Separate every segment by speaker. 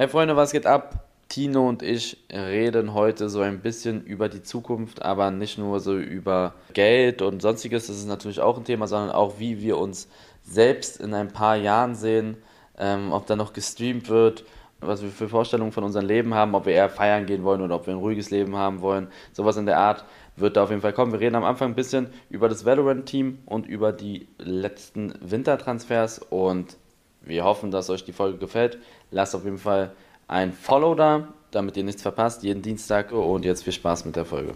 Speaker 1: Hey Freunde, was geht ab? Tino und ich reden heute so ein bisschen über die Zukunft, aber nicht nur so über Geld und sonstiges, das ist natürlich auch ein Thema, sondern auch wie wir uns selbst in ein paar Jahren sehen, ähm, ob da noch gestreamt wird, was wir für Vorstellungen von unserem Leben haben, ob wir eher feiern gehen wollen oder ob wir ein ruhiges Leben haben wollen, sowas in der Art wird da auf jeden Fall kommen. Wir reden am Anfang ein bisschen über das Valorant-Team und über die letzten Wintertransfers und wir hoffen, dass euch die Folge gefällt. Lasst auf jeden Fall ein Follow da, damit ihr nichts verpasst, jeden Dienstag. Und jetzt viel Spaß mit der Folge.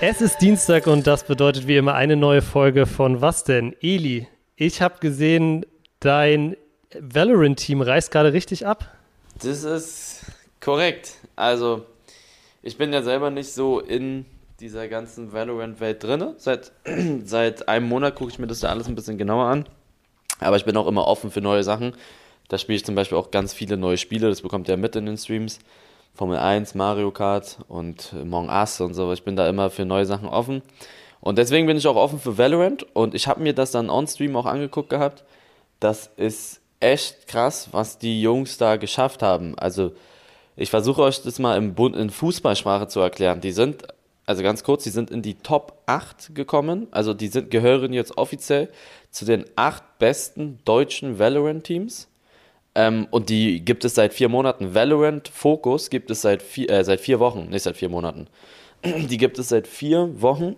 Speaker 2: Es ist Dienstag und das bedeutet wie immer eine neue Folge von Was denn? Eli, ich habe gesehen, dein Valorant-Team reißt gerade richtig ab.
Speaker 1: Das ist korrekt. Also, ich bin ja selber nicht so in dieser ganzen Valorant-Welt drin. Seit, seit einem Monat gucke ich mir das da alles ein bisschen genauer an. Aber ich bin auch immer offen für neue Sachen. Da spiele ich zum Beispiel auch ganz viele neue Spiele. Das bekommt ihr mit in den Streams. Formel 1, Mario Kart und Among Us und so. Ich bin da immer für neue Sachen offen. Und deswegen bin ich auch offen für Valorant. Und ich habe mir das dann on-stream auch angeguckt gehabt. Das ist echt krass, was die Jungs da geschafft haben. Also, ich versuche euch das mal in Fußballsprache zu erklären. Die sind also ganz kurz, die sind in die Top 8 gekommen. Also die sind, gehören jetzt offiziell zu den acht besten deutschen Valorant-Teams. Ähm, und die gibt es seit vier Monaten. Valorant Focus gibt es seit vier, äh, seit vier Wochen, nicht seit vier Monaten. Die gibt es seit vier Wochen.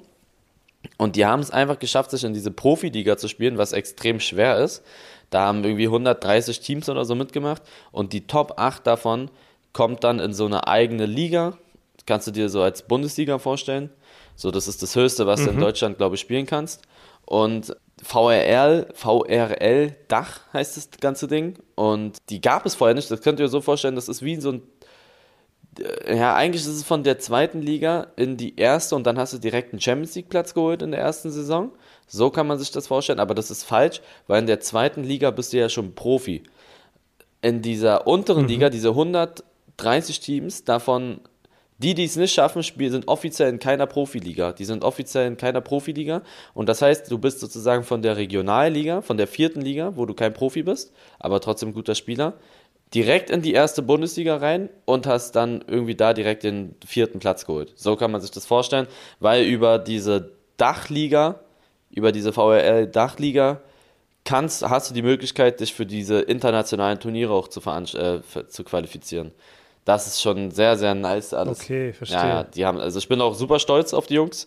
Speaker 1: Und die haben es einfach geschafft, sich in diese Profiliga zu spielen, was extrem schwer ist. Da haben irgendwie 130 Teams oder so mitgemacht. Und die Top 8 davon kommt dann in so eine eigene Liga kannst du dir so als Bundesliga vorstellen. So, das ist das Höchste, was mhm. du in mhm. Deutschland, glaube ich, spielen kannst. Und VRL, VRL Dach heißt das ganze Ding. Und die gab es vorher nicht. Das könnt ihr euch so vorstellen, das ist wie so ein. Äh, ja, eigentlich ist es von der zweiten Liga in die erste und dann hast du direkt einen Champions League Platz geholt in der ersten Saison. So kann man sich das vorstellen, aber das ist falsch, weil in der zweiten Liga bist du ja schon Profi. In dieser unteren mhm. Liga, diese 130 Teams, davon die, die es nicht schaffen, spielen, sind offiziell in keiner Profiliga. Die sind offiziell in keiner Profiliga. Und das heißt, du bist sozusagen von der Regionalliga, von der vierten Liga, wo du kein Profi bist, aber trotzdem guter Spieler, direkt in die erste Bundesliga rein und hast dann irgendwie da direkt den vierten Platz geholt. So kann man sich das vorstellen, weil über diese Dachliga, über diese VRL-Dachliga, kannst, hast du die Möglichkeit, dich für diese internationalen Turniere auch zu, äh, zu qualifizieren das ist schon sehr, sehr nice alles.
Speaker 2: Okay, verstehe.
Speaker 1: Ja, die haben, also ich bin auch super stolz auf die Jungs.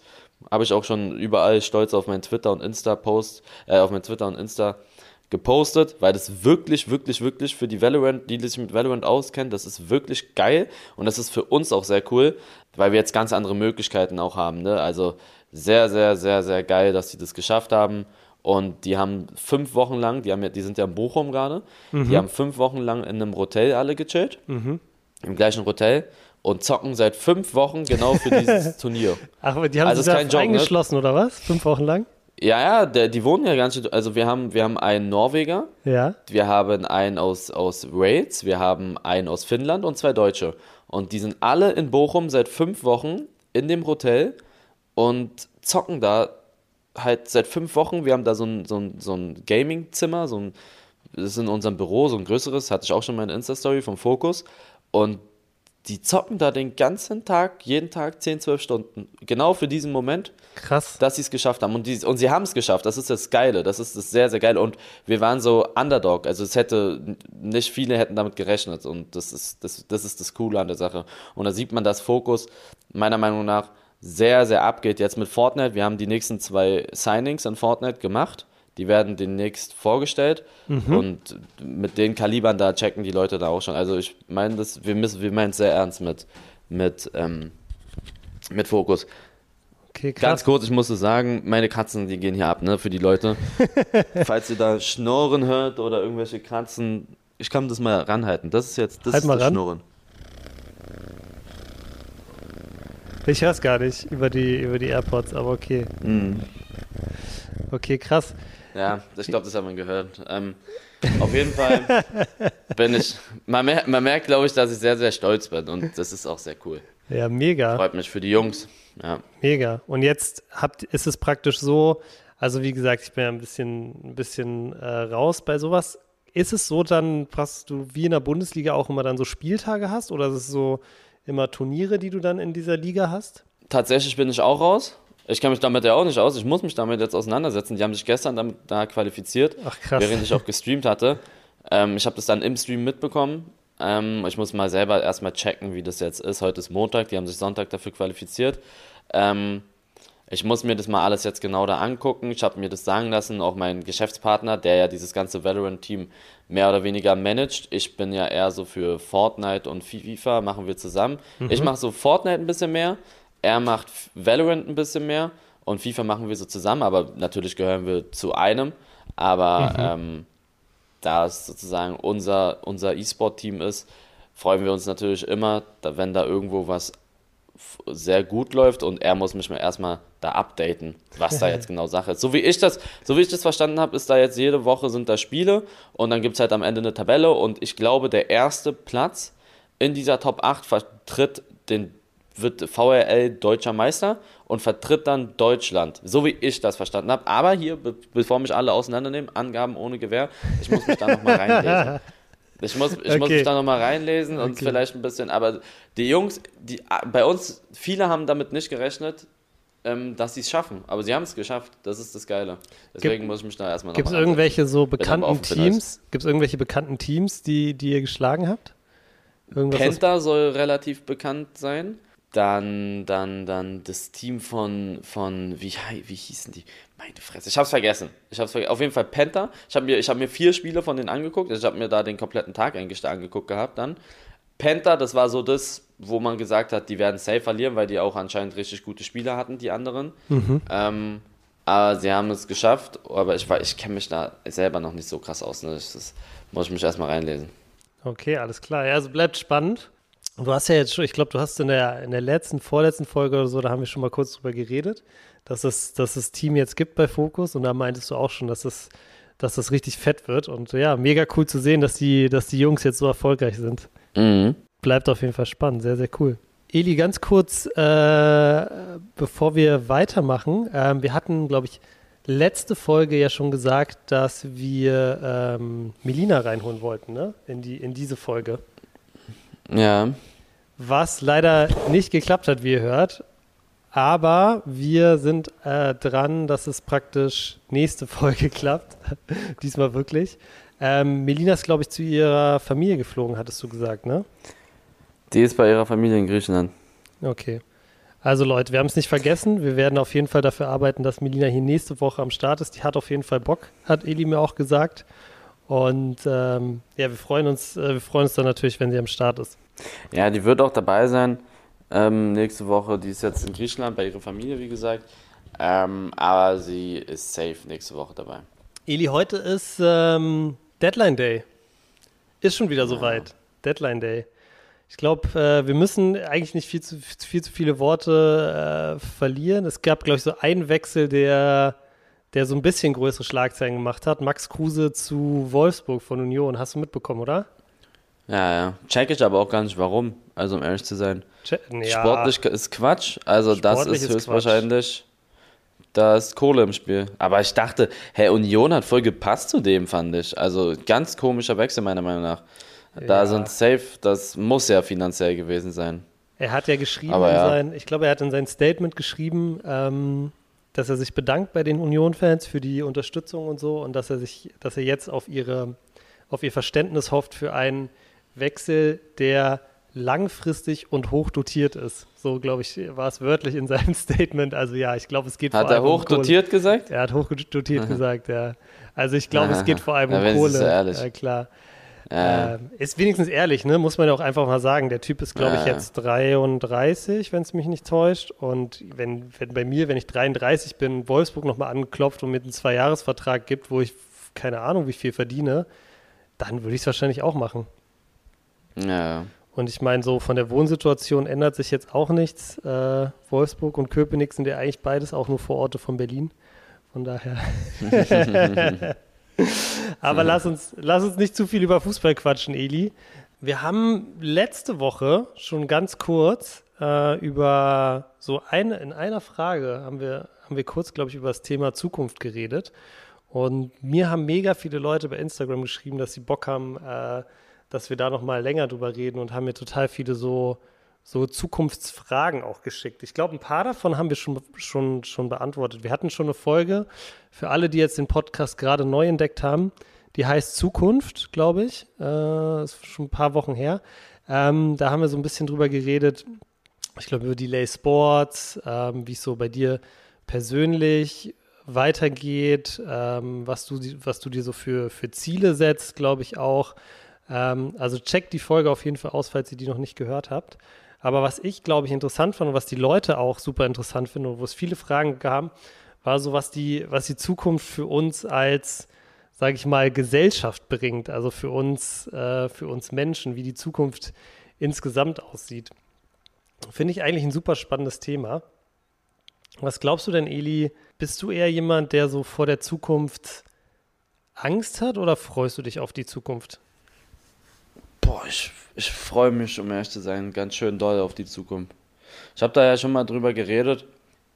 Speaker 1: Habe ich auch schon überall stolz auf meinen Twitter und Insta-Post, äh, auf meinen Twitter und Insta gepostet, weil das wirklich, wirklich, wirklich für die Valorant, die, die sich mit Valorant auskennen, das ist wirklich geil und das ist für uns auch sehr cool, weil wir jetzt ganz andere Möglichkeiten auch haben. Ne? Also sehr, sehr, sehr, sehr geil, dass sie das geschafft haben. Und die haben fünf Wochen lang, die, haben ja, die sind ja in Bochum gerade, mhm. die haben fünf Wochen lang in einem Hotel alle gechillt. Mhm im gleichen Hotel und zocken seit fünf Wochen genau für dieses Turnier.
Speaker 2: Ach, aber die haben also sich da ne? eingeschlossen, ne? oder was? Fünf Wochen lang?
Speaker 1: Ja, ja, der, die wohnen ja ganz schön. Also wir haben, wir haben einen Norweger,
Speaker 2: ja.
Speaker 1: wir haben einen aus, aus Wales, wir haben einen aus Finnland und zwei Deutsche. Und die sind alle in Bochum seit fünf Wochen in dem Hotel und zocken da halt seit fünf Wochen. Wir haben da so ein, so ein, so ein Gaming-Zimmer, so ein, das ist in unserem Büro, so ein größeres, hatte ich auch schon meine Insta-Story vom Fokus. Und die zocken da den ganzen Tag, jeden Tag 10, 12 Stunden. Genau für diesen Moment.
Speaker 2: Krass.
Speaker 1: Dass sie es geschafft haben. Und, die, und sie haben es geschafft. Das ist das Geile. Das ist das sehr, sehr Geile. Und wir waren so Underdog. Also es hätte, nicht viele hätten damit gerechnet. Und das ist das, das ist das Coole an der Sache. Und da sieht man, dass Fokus meiner Meinung nach sehr, sehr abgeht. Jetzt mit Fortnite. Wir haben die nächsten zwei Signings in Fortnite gemacht. Die werden demnächst vorgestellt mhm. und mit den Kalibern da checken die Leute da auch schon. Also ich meine das, wir müssen, wir meinen es sehr ernst mit, mit, ähm, mit Fokus. Okay, Ganz kurz, ich musste sagen, meine Katzen, die gehen hier ab, ne, für die Leute. Falls ihr da Schnurren hört oder irgendwelche Katzen, ich kann das mal ranhalten. Das ist jetzt, das
Speaker 2: halt
Speaker 1: ist das
Speaker 2: ran. Schnurren. Ich höre es gar nicht über die, über die AirPods, aber okay. Mhm. Okay, krass.
Speaker 1: Ja, ich glaube, das hat man gehört. Ähm, auf jeden Fall bin ich, man, mer man merkt, glaube ich, dass ich sehr, sehr stolz bin und das ist auch sehr cool.
Speaker 2: Ja, mega.
Speaker 1: Freut mich für die Jungs. Ja.
Speaker 2: Mega. Und jetzt habt, ist es praktisch so, Also wie gesagt, ich bin ja ein bisschen, ein bisschen äh, raus bei sowas. Ist es so dann, dass du wie in der Bundesliga auch immer dann so Spieltage hast oder ist es so immer Turniere, die du dann in dieser Liga hast?
Speaker 1: Tatsächlich bin ich auch raus. Ich kenne mich damit ja auch nicht aus. Ich muss mich damit jetzt auseinandersetzen. Die haben sich gestern damit da qualifiziert,
Speaker 2: Ach, krass.
Speaker 1: während ich auch gestreamt hatte. Ähm, ich habe das dann im Stream mitbekommen. Ähm, ich muss mal selber erstmal checken, wie das jetzt ist. Heute ist Montag, die haben sich Sonntag dafür qualifiziert. Ähm, ich muss mir das mal alles jetzt genau da angucken. Ich habe mir das sagen lassen, auch mein Geschäftspartner, der ja dieses ganze Valorant-Team mehr oder weniger managt. Ich bin ja eher so für Fortnite und FIFA, machen wir zusammen. Ich mache so Fortnite ein bisschen mehr, er macht Valorant ein bisschen mehr und FIFA machen wir so zusammen, aber natürlich gehören wir zu einem. Aber ähm, da es sozusagen unser, unser E-Sport-Team ist, freuen wir uns natürlich immer, wenn da irgendwo was sehr gut läuft und er muss mich mal erstmal da updaten, was da jetzt genau Sache ist. So wie ich das, so wie ich das verstanden habe, ist da jetzt jede Woche sind da Spiele und dann gibt es halt am Ende eine Tabelle und ich glaube, der erste Platz in dieser Top 8 vertritt den wird VRL deutscher Meister und vertritt dann Deutschland, so wie ich das verstanden habe. Aber hier, be bevor mich alle auseinandernehmen, Angaben ohne Gewähr, ich muss mich da nochmal reinlesen. Ich muss, ich muss
Speaker 2: Okay.
Speaker 1: mich da nochmal reinlesen und
Speaker 2: Okay.
Speaker 1: vielleicht ein bisschen, aber die Jungs, die bei uns, viele haben damit nicht gerechnet, ähm, dass sie es schaffen. Aber sie haben es geschafft. Das ist das Geile. Deswegen muss ich mich da erstmal
Speaker 2: Gibt es irgendwelche so bekannten. Teams? Gibt es irgendwelche bekannten Teams, die, die ihr geschlagen habt? Irgendwas, was-
Speaker 1: Penta soll relativ bekannt sein. Dann, dann, dann das Team von, von wie, wie hießen die? Meine Fresse, ich hab's vergessen. Ich hab's vergessen. Auf jeden Fall Penta. Ich habe mir, ich hab mir vier Spiele von denen angeguckt. Also ich habe mir da den kompletten Tag eigentlich angeguckt gehabt dann. Penta, das war so das, wo man gesagt hat, die werden safe verlieren, weil die auch anscheinend richtig gute Spieler hatten, die anderen. Ähm, aber sie haben es geschafft, aber ich, ich kenne mich da selber noch nicht so krass aus. Ne? Das, das muss ich mich erstmal reinlesen.
Speaker 2: Okay, alles klar. Ja, also bleibt spannend. Und du hast ja jetzt schon, ich glaube, du hast in der, in der letzten, vorletzten Folge oder so, da haben wir schon mal kurz drüber geredet, dass es, dass es Team jetzt gibt bei Focus und da meintest du auch schon, dass es, dass das richtig fett wird. Und ja, mega cool zu sehen, dass die, dass die Jungs jetzt so erfolgreich sind.
Speaker 1: Mhm.
Speaker 2: Bleibt auf jeden Fall spannend, sehr, sehr cool. Eli, ganz kurz, äh, bevor wir weitermachen, ähm, wir hatten, glaube ich, letzte Folge ja schon gesagt, dass wir ähm, Melina reinholen wollten, ne? In, die, in diese Folge.
Speaker 1: Ja.
Speaker 2: Was leider nicht geklappt hat, wie ihr hört. Aber wir sind äh, dran, dass es praktisch nächste Folge klappt. Diesmal wirklich. Ähm, Melina ist, glaube ich, zu ihrer Familie geflogen, hattest du gesagt, ne?
Speaker 1: Die ist bei ihrer Familie in Griechenland.
Speaker 2: Okay. Also Leute, wir haben es nicht vergessen. Wir werden auf jeden Fall dafür arbeiten, dass Melina hier nächste Woche am Start ist. Die hat auf jeden Fall Bock, hat Eli mir auch gesagt. Und ähm, ja, wir freuen uns, äh, wir freuen uns dann natürlich, wenn sie am Start ist.
Speaker 1: Ja, die wird auch dabei sein ähm, nächste Woche. Die ist jetzt in Griechenland bei ihrer Familie, wie gesagt. Ähm, aber sie ist safe nächste Woche dabei.
Speaker 2: Eli, heute ist ähm, Deadline Day. Ist schon wieder soweit. Deadline Day. Ich glaube, äh, wir müssen eigentlich nicht viel zu, viel zu viele Worte äh, verlieren. Es gab, glaube ich, so einen Wechsel, der, der so ein bisschen größere Schlagzeilen gemacht hat. Max Kruse zu Wolfsburg von Union. Hast du mitbekommen, oder?
Speaker 1: Ja, ja. Check ich aber auch gar nicht, warum. Also, um ehrlich zu sein.
Speaker 2: Che- Ja,
Speaker 1: Sportlich ist Quatsch. Also, das
Speaker 2: Sportlich
Speaker 1: ist
Speaker 2: ist
Speaker 1: höchstwahrscheinlich. Da ist Kohle im Spiel. Aber ich dachte, hey, Union hat voll gepasst zu dem, fand ich. Also, ganz komischer Wechsel, meiner Meinung nach. Da
Speaker 2: Ja.
Speaker 1: sind safe, das muss ja finanziell gewesen sein.
Speaker 2: Er hat ja geschrieben,
Speaker 1: ja.
Speaker 2: sein, ich glaube, er hat in sein Statement geschrieben, ähm, dass er sich bedankt bei den Union-Fans für die Unterstützung und so und dass er sich, dass er jetzt auf ihre, auf ihr Verständnis hofft für einen Wechsel, der langfristig und hoch dotiert ist. So, glaube ich, war es wörtlich in seinem Statement. Also ja, ich glaube, es geht
Speaker 1: Hat
Speaker 2: vor
Speaker 1: er
Speaker 2: allem um Kohle.
Speaker 1: dotiert gesagt?
Speaker 2: Er hat hoch dotiert gesagt, ja. Also ich glaube, es geht vor allem um Kohle.
Speaker 1: ehrlich.
Speaker 2: Ja, klar. Ähm, ist wenigstens ehrlich, ne? Muss man ja auch einfach mal sagen. Der Typ ist, glaube ich, jetzt 33, wenn es mich nicht täuscht. Und wenn, wenn bei mir, wenn ich 33 bin, Wolfsburg nochmal anklopft und mir einen Zweijahresvertrag gibt, wo ich keine Ahnung, wie viel verdiene, dann würde ich es wahrscheinlich auch machen.
Speaker 1: ja.
Speaker 2: Und ich meine, so von der Wohnsituation ändert sich jetzt auch nichts. Äh, Wolfsburg und Köpenick sind ja eigentlich beides auch nur Vororte von Berlin. Von daher. Aber lass uns, lass uns nicht zu viel über Fußball quatschen, Eli. Wir haben letzte Woche schon ganz kurz äh, über so eine, in einer Frage haben wir, haben wir kurz, glaube ich, über das Thema Zukunft geredet. Und mir haben mega viele Leute bei Instagram geschrieben, dass sie Bock haben, äh, dass wir da noch mal länger drüber reden und haben mir total viele so, so Zukunftsfragen auch geschickt. Ich glaube, ein paar davon haben wir schon, schon, schon beantwortet. Wir hatten schon eine Folge für alle, die jetzt den Podcast gerade neu entdeckt haben. Die heißt Zukunft, glaube ich. Äh, ist schon ein paar Wochen her. Ähm, da haben wir so ein bisschen drüber geredet. Ich glaube, über Delay Sports, ähm, wie es so bei dir persönlich weitergeht, ähm, was, du, was du dir so für, für Ziele setzt, glaube ich auch. Ähm, also checkt die Folge auf jeden Fall aus, falls ihr die noch nicht gehört habt. Aber was ich, glaube ich, interessant fand und was die Leute auch super interessant finden und wo es viele Fragen gab, war so, was die, was die Zukunft für uns als, sage ich mal, Gesellschaft bringt, also für uns, äh, für uns Menschen, wie die Zukunft insgesamt aussieht. Finde ich eigentlich ein super spannendes Thema. Was glaubst du denn, Eli? Bist du eher jemand, der so vor der Zukunft Angst hat oder freust du dich auf die Zukunft?
Speaker 1: Boah, ich, ich freue mich, um ehrlich zu sein, ganz schön doll auf die Zukunft. Ich habe da ja schon mal drüber geredet.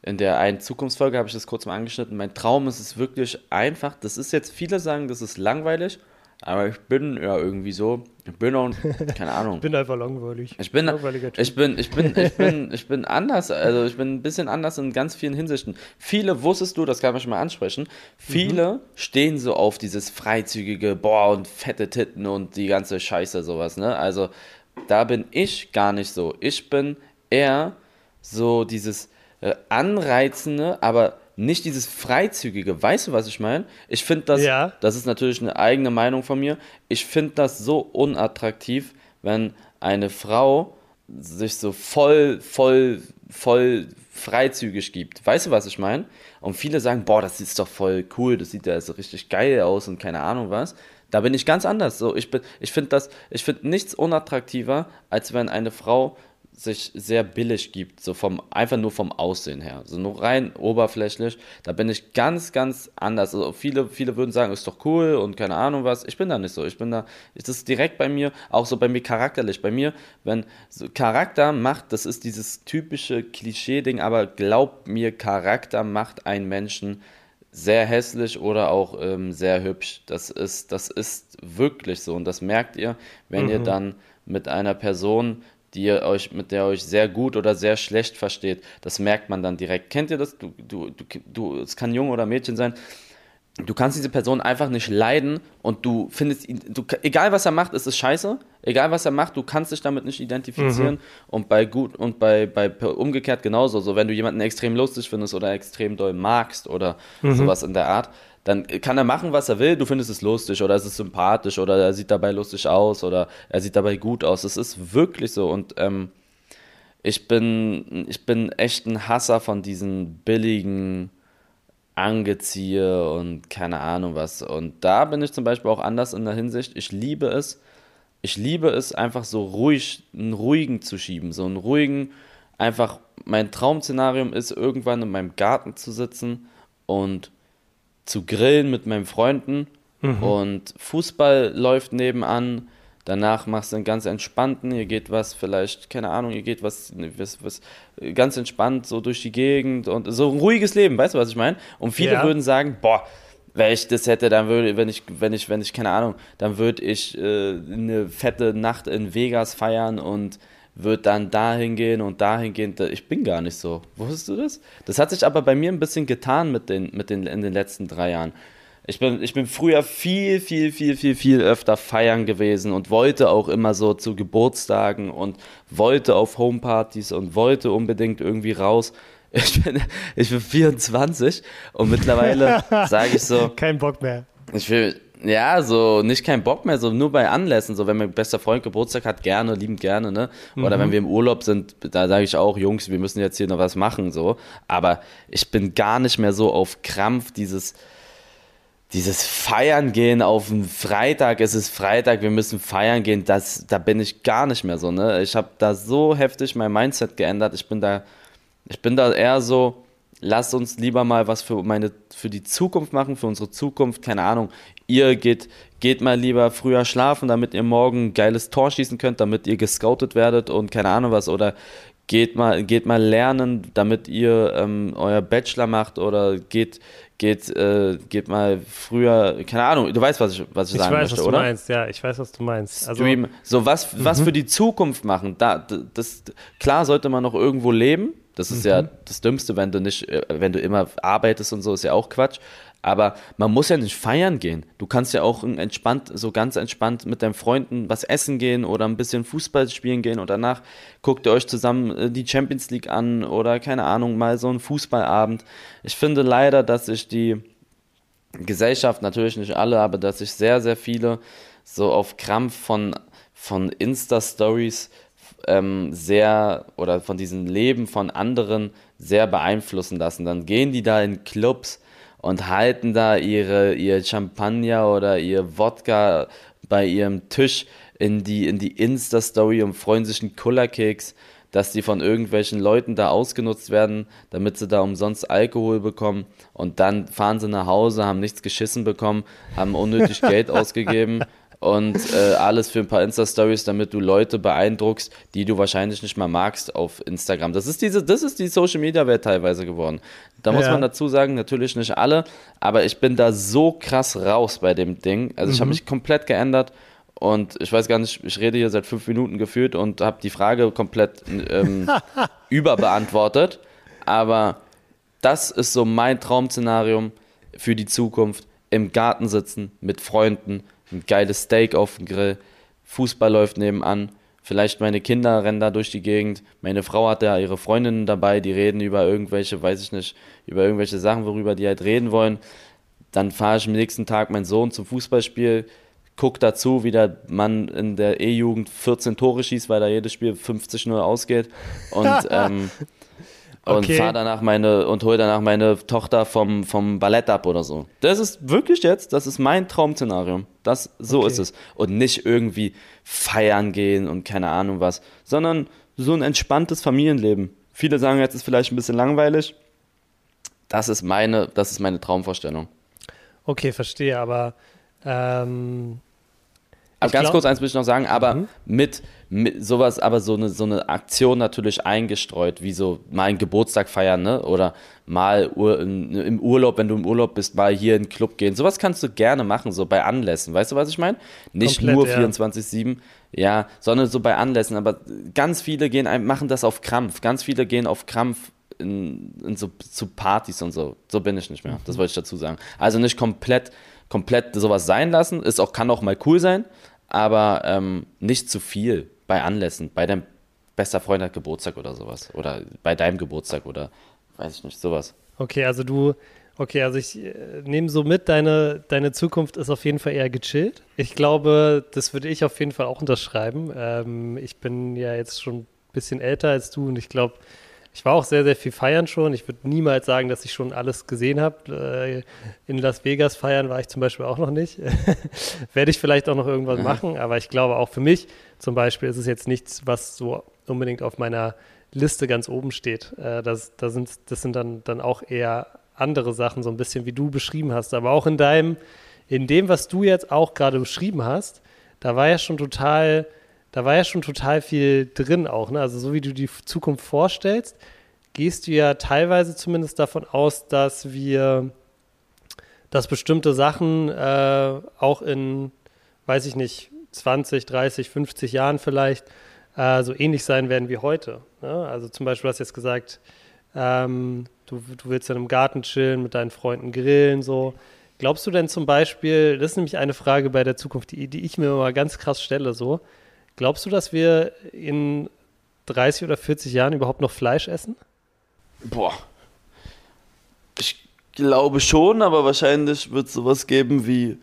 Speaker 1: In der einen Zukunftsfolge habe ich das kurz mal angeschnitten. Mein Traum ist es wirklich einfach. Das ist jetzt, viele sagen, das ist langweilig. Aber ich bin ja irgendwie so. Ich bin auch, keine Ahnung.
Speaker 2: ich bin einfach langweilig.
Speaker 1: Ich bin, ich bin, ich bin, ich bin, ich bin anders. Also ich bin ein bisschen anders in ganz vielen Hinsichten. Viele, wusstest du, das kann man schon mal ansprechen, viele mhm. stehen so auf dieses freizügige, boah, und fette Titten und die ganze Scheiße, sowas, ne? Also da bin ich gar nicht so. Ich bin eher so dieses äh, anreizende, aber nicht dieses freizügige. Weißt du, was ich meine? Ich finde das, ja. das ist natürlich eine eigene Meinung von mir. Ich finde das so unattraktiv, wenn eine Frau sich so voll, voll, voll freizügig gibt. Weißt du, was ich meine? Und viele sagen, boah, das ist doch voll cool, das sieht ja so richtig geil aus und keine Ahnung was. Da bin ich ganz anders. So, ich ich finde das, ich finde nichts unattraktiver, als wenn eine Frau sich sehr billig gibt, so vom, einfach nur vom Aussehen her. So nur rein oberflächlich. Da bin ich ganz, ganz anders. Also viele, viele würden sagen, ist doch cool und keine Ahnung was. Ich bin da nicht so. Ich bin da, ist das direkt bei mir, auch so bei mir charakterlich. Bei mir, wenn so Charakter macht, das ist dieses typische Klischee-Ding, aber glaubt mir, Charakter macht einen Menschen sehr hässlich oder auch ähm, sehr hübsch. Das ist, das ist wirklich so. Und das merkt ihr, wenn mhm. ihr dann mit einer Person die ihr euch, mit der ihr euch sehr gut oder sehr schlecht versteht. Das merkt man dann direkt. Kennt ihr das? Du, du, du, du, es kann Junge oder Mädchen sein. Du kannst diese Person einfach nicht leiden und du findest ihn, du, egal was er macht, ist es scheiße. Egal was er macht, du kannst dich damit nicht identifizieren. Mhm. Und bei gut und bei, bei umgekehrt genauso. So, wenn du jemanden extrem lustig findest oder extrem doll magst oder mhm. sowas in der Art, dann kann er machen, was er will, du findest es lustig oder es ist sympathisch oder er sieht dabei lustig aus oder er sieht dabei gut aus. Es ist wirklich so und ähm, ich bin, ich bin echt ein Hasser von diesen billigen Angeziehe und keine Ahnung was. Und da bin ich zum Beispiel auch anders in der Hinsicht. Ich liebe es, ich liebe es einfach so ruhig, einen ruhigen zu schieben, so einen ruhigen, einfach mein Traum-Szenarium ist, irgendwann in meinem Garten zu sitzen und zu grillen mit meinen Freunden mhm. und Fußball läuft nebenan. Danach machst du einen ganz entspannten, ihr geht was vielleicht, keine Ahnung, ihr geht was, was, was ganz entspannt so durch die Gegend und so ein ruhiges Leben, weißt du, was ich meine? Und viele ja. würden sagen, boah, wenn ich das hätte, dann würde, wenn ich, wenn ich, wenn ich, keine Ahnung, dann würde ich äh, eine fette Nacht in Vegas feiern und wird dann dahin gehen und dahin gehen. Ich bin gar nicht so. Wusstest du das? Das hat sich aber bei mir ein bisschen getan mit den, mit den, in den letzten drei Jahren. Ich bin, ich bin früher viel, viel, viel, viel, viel öfter feiern gewesen und wollte auch immer so zu Geburtstagen und wollte auf Homepartys und wollte unbedingt irgendwie raus. Ich bin, ich bin 24 und mittlerweile sage ich so.
Speaker 2: Kein Bock mehr.
Speaker 1: Ich will, ja, so nicht kein Bock mehr, so nur bei Anlässen, so wenn mein bester Freund Geburtstag hat, gerne, liebend gerne, ne? Oder mhm. wenn wir im Urlaub sind, da sage ich auch, Jungs, wir müssen jetzt hier noch was machen, so. Aber ich bin gar nicht mehr so auf Krampf, dieses, dieses Feiern gehen auf einen Freitag, es ist Freitag, wir müssen feiern gehen, das, da bin ich gar nicht mehr so, ne? Ich habe da so heftig mein Mindset geändert, ich bin da, ich bin da eher so, lasst uns lieber mal was für meine für die Zukunft machen, für unsere Zukunft, keine Ahnung. Ihr geht geht mal lieber früher schlafen, damit ihr morgen ein geiles Tor schießen könnt, damit ihr gescoutet werdet und keine Ahnung was oder geht mal, geht mal lernen, damit ihr ähm, euer Bachelor macht oder geht, geht, äh, geht mal früher, keine Ahnung, du weißt, was ich, was ich, ich sagen
Speaker 2: weiß,
Speaker 1: möchte,
Speaker 2: was
Speaker 1: oder?
Speaker 2: Du meinst, ja, ich weiß, was du meinst.
Speaker 1: Also, Stream, so was, was mhm. für die Zukunft machen. Da, das, klar sollte man noch irgendwo leben. Das ist mhm. ja das Dümmste, wenn du nicht, äh, wenn du immer arbeitest und so, ist ja auch Quatsch. Aber man muss ja nicht feiern gehen. Du kannst ja auch entspannt, so ganz entspannt mit deinen Freunden was essen gehen oder ein bisschen Fußball spielen gehen und danach guckt ihr euch zusammen äh, die Champions League an oder keine Ahnung, mal so einen Fußballabend. Ich finde leider, dass sich die Gesellschaft, natürlich nicht alle, aber dass sich sehr, sehr viele so auf Krampf von, von Insta-Stories ähm, sehr oder von diesem Leben von anderen sehr beeinflussen lassen. Dann gehen die da in Clubs und halten da ihre, ihr Champagner oder ihr Wodka bei ihrem Tisch in die, in die Insta-Story und freuen sich einen Kullerkeks, dass die von irgendwelchen Leuten da ausgenutzt werden, damit sie da umsonst Alkohol bekommen und dann fahren sie nach Hause, haben nichts geschissen bekommen, haben unnötig Geld ausgegeben und äh, alles für ein paar Insta-Stories, damit du Leute beeindruckst, die du wahrscheinlich nicht mal magst auf Instagram. Das ist diese, das ist die Social-Media-Welt teilweise geworden. Da muss ja. man dazu sagen, natürlich nicht alle, aber ich bin da so krass raus bei dem Ding. Also ich habe mhm. mich komplett geändert und ich weiß gar nicht, ich rede hier seit fünf Minuten gefühlt und habe die Frage komplett ähm, überbeantwortet. Aber das ist so mein Traum-Szenarium für die Zukunft. Im Garten sitzen mit Freunden, ein geiles Steak auf dem Grill, Fußball läuft nebenan, vielleicht meine Kinder rennen da durch die Gegend, meine Frau hat ja ihre Freundinnen dabei, die reden über irgendwelche, weiß ich nicht, über irgendwelche Sachen, worüber die halt reden wollen. Dann fahre ich am nächsten Tag meinen Sohn zum Fußballspiel, guck dazu, wie der Mann in der E-Jugend 14 Tore schießt, weil da jedes Spiel 50-0 ausgeht. Und ähm, und okay. fahr danach meine und hol danach meine Tochter vom, vom Ballett ab oder so. Das ist wirklich jetzt, das ist mein Traum-Szenario. Das, so okay. ist es. Und nicht irgendwie feiern gehen und keine Ahnung was, sondern so ein entspanntes Familienleben. Viele sagen jetzt ist vielleicht ein bisschen langweilig. Das ist meine, das ist meine Traumvorstellung.
Speaker 2: Okay, verstehe, aber ähm,
Speaker 1: aber ganz glaub, kurz eins will ich noch sagen, aber mhm. mit, mit sowas, aber so eine, so eine Aktion natürlich eingestreut, wie so mal einen Geburtstag feiern, ne? Oder mal Ur, im Urlaub, wenn du im Urlaub bist, mal hier in den Club gehen. Sowas kannst du gerne machen, so bei Anlässen. Weißt du, was ich meine? Nicht Komplett, nur 24-7, ja. ja, sondern so bei Anlässen. Aber ganz viele gehen, machen das auf Krampf. Ganz viele gehen auf Krampf in, in so zu Partys und so. So bin ich nicht mehr. Das wollte ich dazu sagen. Also nicht komplett komplett sowas sein lassen. Ist auch, kann auch mal cool sein, aber ähm, nicht zu viel bei Anlässen, bei deinem bester Freund hat Geburtstag oder sowas. Oder bei deinem Geburtstag oder weiß ich nicht, sowas.
Speaker 2: Okay, also du, okay, also ich äh, nehme so mit, deine, deine Zukunft ist auf jeden Fall eher gechillt. Ich glaube, das würde ich auf jeden Fall auch unterschreiben. Ähm, ich bin ja jetzt schon ein bisschen älter als du und ich glaube, ich war auch sehr, sehr viel feiern schon. Ich würde niemals sagen, dass ich schon alles gesehen habe. Äh, in Las Vegas feiern war ich zum Beispiel auch noch nicht. Werde ich vielleicht auch noch irgendwas mhm. machen, aber ich glaube auch für mich zum Beispiel ist es jetzt nichts, was so unbedingt auf meiner Liste ganz oben steht. Äh, das, das, sind, das sind dann, dann auch eher andere Sachen, so ein bisschen wie du beschrieben hast. Aber auch in deinem, in dem, was du jetzt auch gerade beschrieben hast, da war ja schon total da war ja schon total viel drin auch. Ne? Also so wie du die Zukunft vorstellst, gehst du ja teilweise zumindest davon aus, dass wir, dass bestimmte Sachen äh, auch in, weiß ich nicht, 20, 30, 50 Jahren vielleicht äh, so ähnlich sein werden wie heute. Ne? Also zum Beispiel hast du jetzt gesagt, ähm, du, du willst dann im Garten chillen, mit deinen Freunden grillen, so. Glaubst du denn zum Beispiel, das ist nämlich eine Frage bei der Zukunft, die, die ich mir immer ganz krass stelle, so, Glaubst du, dass wir in 30 oder 40 Jahren überhaupt noch Fleisch essen?
Speaker 1: Boah. Ich glaube schon, aber wahrscheinlich wird es sowas geben wie,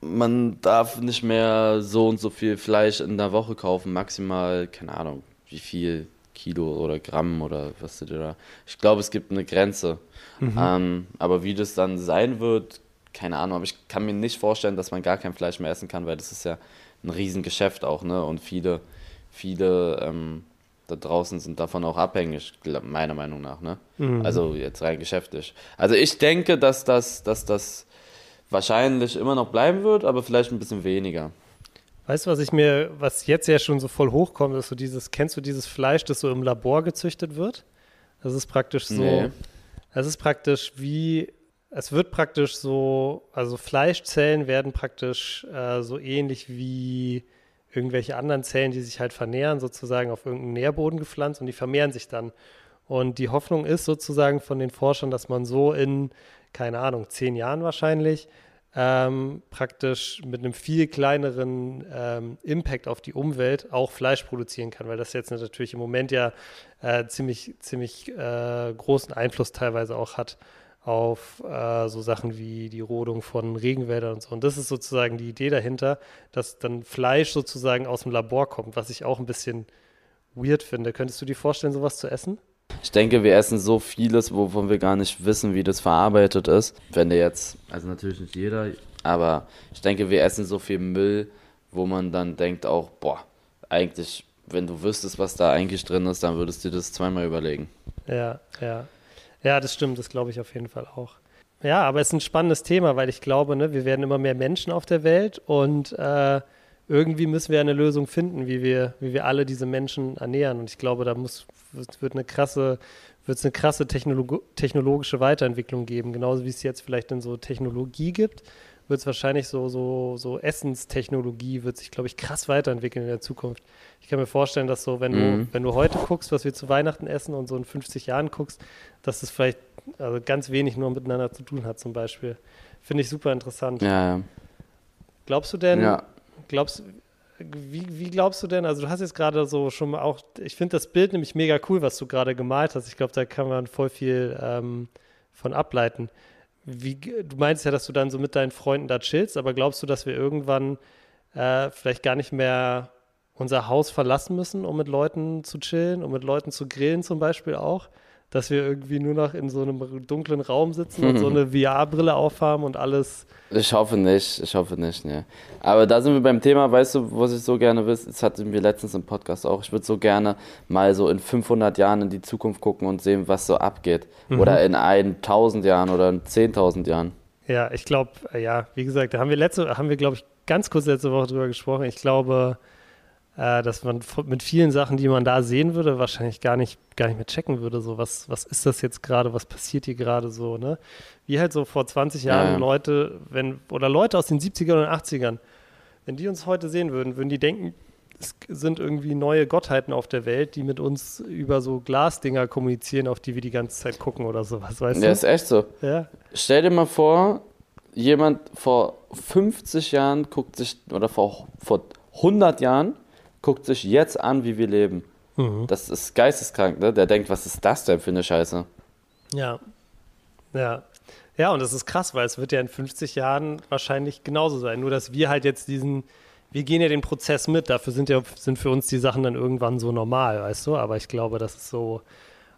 Speaker 1: man darf nicht mehr so und so viel Fleisch in der Woche kaufen, maximal, keine Ahnung, wie viel Kilo oder Gramm oder was du dir da. Ich glaube, es gibt eine Grenze. Mhm. Ähm, aber wie das dann sein wird, keine Ahnung. Aber ich kann mir nicht vorstellen, dass man gar kein Fleisch mehr essen kann, weil das ist ja ein Riesengeschäft auch, ne? Und viele, viele ähm, da draußen sind davon auch abhängig, meiner Meinung nach, ne? Mhm. Also jetzt rein geschäftlich. Also ich denke, dass das, dass das wahrscheinlich immer noch bleiben wird, aber vielleicht ein bisschen weniger.
Speaker 2: Weißt du, was ich mir, was jetzt ja schon so voll hochkommt, ist so dieses, kennst du dieses Fleisch, das so im Labor gezüchtet wird? Das ist praktisch so,
Speaker 1: Nee.
Speaker 2: es ist praktisch wie, es wird praktisch so, also Fleischzellen werden praktisch äh, so ähnlich wie irgendwelche anderen Zellen, die sich halt vermehren, sozusagen auf irgendeinen Nährboden gepflanzt und die vermehren sich dann. Und die Hoffnung ist sozusagen von den Forschern, dass man so in, keine Ahnung, zehn Jahren wahrscheinlich, ähm, praktisch mit einem viel kleineren ähm, Impact auf die Umwelt auch Fleisch produzieren kann, weil das jetzt natürlich im Moment ja äh, ziemlich, ziemlich äh, großen Einfluss teilweise auch hat auf äh, so Sachen wie die Rodung von Regenwäldern und so. Und das ist sozusagen die Idee dahinter, dass dann Fleisch sozusagen aus dem Labor kommt, was ich auch ein bisschen weird finde. Könntest du dir vorstellen, sowas zu essen?
Speaker 1: Ich denke, wir essen so vieles, wovon wir gar nicht wissen, wie das verarbeitet ist. Wenn der jetzt, also natürlich nicht jeder, aber ich denke, wir essen so viel Müll, wo man dann denkt auch, boah, eigentlich, wenn du wüsstest, was da eigentlich drin ist, dann würdest du dir das zweimal überlegen.
Speaker 2: Ja, ja. Ja, das stimmt, das glaube ich auf jeden Fall auch. Ja, aber es ist ein spannendes Thema, weil ich glaube, ne, wir werden immer mehr Menschen auf der Welt und äh, irgendwie müssen wir eine Lösung finden, wie wir, wie wir alle diese Menschen ernähren. Und ich glaube, da muss, wird, eine krasse, wird es eine krasse Technolog technologische Weiterentwicklung geben. Genauso wie es jetzt vielleicht in so Technologie gibt, wird es wahrscheinlich so, so, so Essenstechnologie wird sich, glaube ich, krass weiterentwickeln in der Zukunft. Ich kann mir vorstellen, dass so, wenn
Speaker 1: Mhm.
Speaker 2: du, wenn du heute guckst, was wir zu Weihnachten essen und so in 50 Jahren guckst, dass es vielleicht also ganz wenig nur miteinander zu tun hat, zum Beispiel. Finde ich super interessant.
Speaker 1: Ja,
Speaker 2: Glaubst du denn,
Speaker 1: ja.
Speaker 2: glaubst, wie, wie glaubst du denn, also du hast jetzt gerade so schon mal auch, ich finde das Bild nämlich mega cool, was du gerade gemalt hast. Ich glaube, da kann man voll viel ähm, von ableiten. Wie, du meinst ja, dass du dann so mit deinen Freunden da chillst, aber glaubst du, dass wir irgendwann äh, vielleicht gar nicht mehr unser Haus verlassen müssen, um mit Leuten zu chillen, um mit Leuten zu grillen zum Beispiel auch? Dass wir irgendwie nur noch in so einem dunklen Raum sitzen und so eine VR-Brille aufhaben und alles.
Speaker 1: Ich hoffe nicht, ich hoffe nicht, ne. Aber da sind wir beim Thema, weißt du, was ich so gerne will, das hatten wir letztens im Podcast auch, ich würde so gerne mal so in 500 Jahren in die Zukunft gucken und sehen, was so abgeht. Oder in 1000 Jahren oder in 10.000 Jahren.
Speaker 2: Ja, ich glaube, ja, wie gesagt, da haben wir letzte, haben wir, glaube ich, ganz kurz letzte Woche drüber gesprochen. Ich glaube, äh, dass man mit vielen Sachen, die man da sehen würde, wahrscheinlich gar nicht, gar nicht mehr checken würde. So, was, was ist das jetzt gerade, was passiert hier gerade so, ne? Wie halt so vor 20 Jahren
Speaker 1: Ja.
Speaker 2: Leute, wenn, oder Leute aus den 70ern und 80ern, wenn die uns heute sehen würden, würden die denken, es sind irgendwie neue Gottheiten auf der Welt, die mit uns über so Glasdinger kommunizieren, auf die wir die ganze Zeit gucken oder sowas, weißt
Speaker 1: Ja, ist echt so.
Speaker 2: du? Ja.
Speaker 1: Stell dir mal vor, jemand vor 50 Jahren guckt sich, oder vor, vor 100 Jahren guckt sich jetzt an, wie wir leben.
Speaker 2: Mhm.
Speaker 1: Das ist geisteskrank, ne? Der denkt, was ist das denn für eine Scheiße?
Speaker 2: Ja. Ja. Ja, und das ist krass, weil es wird ja in 50 Jahren wahrscheinlich genauso sein. Nur, dass wir halt jetzt diesen, wir gehen ja den Prozess mit, dafür sind ja, sind für uns die Sachen dann irgendwann so normal, weißt du? Aber ich glaube, das ist so,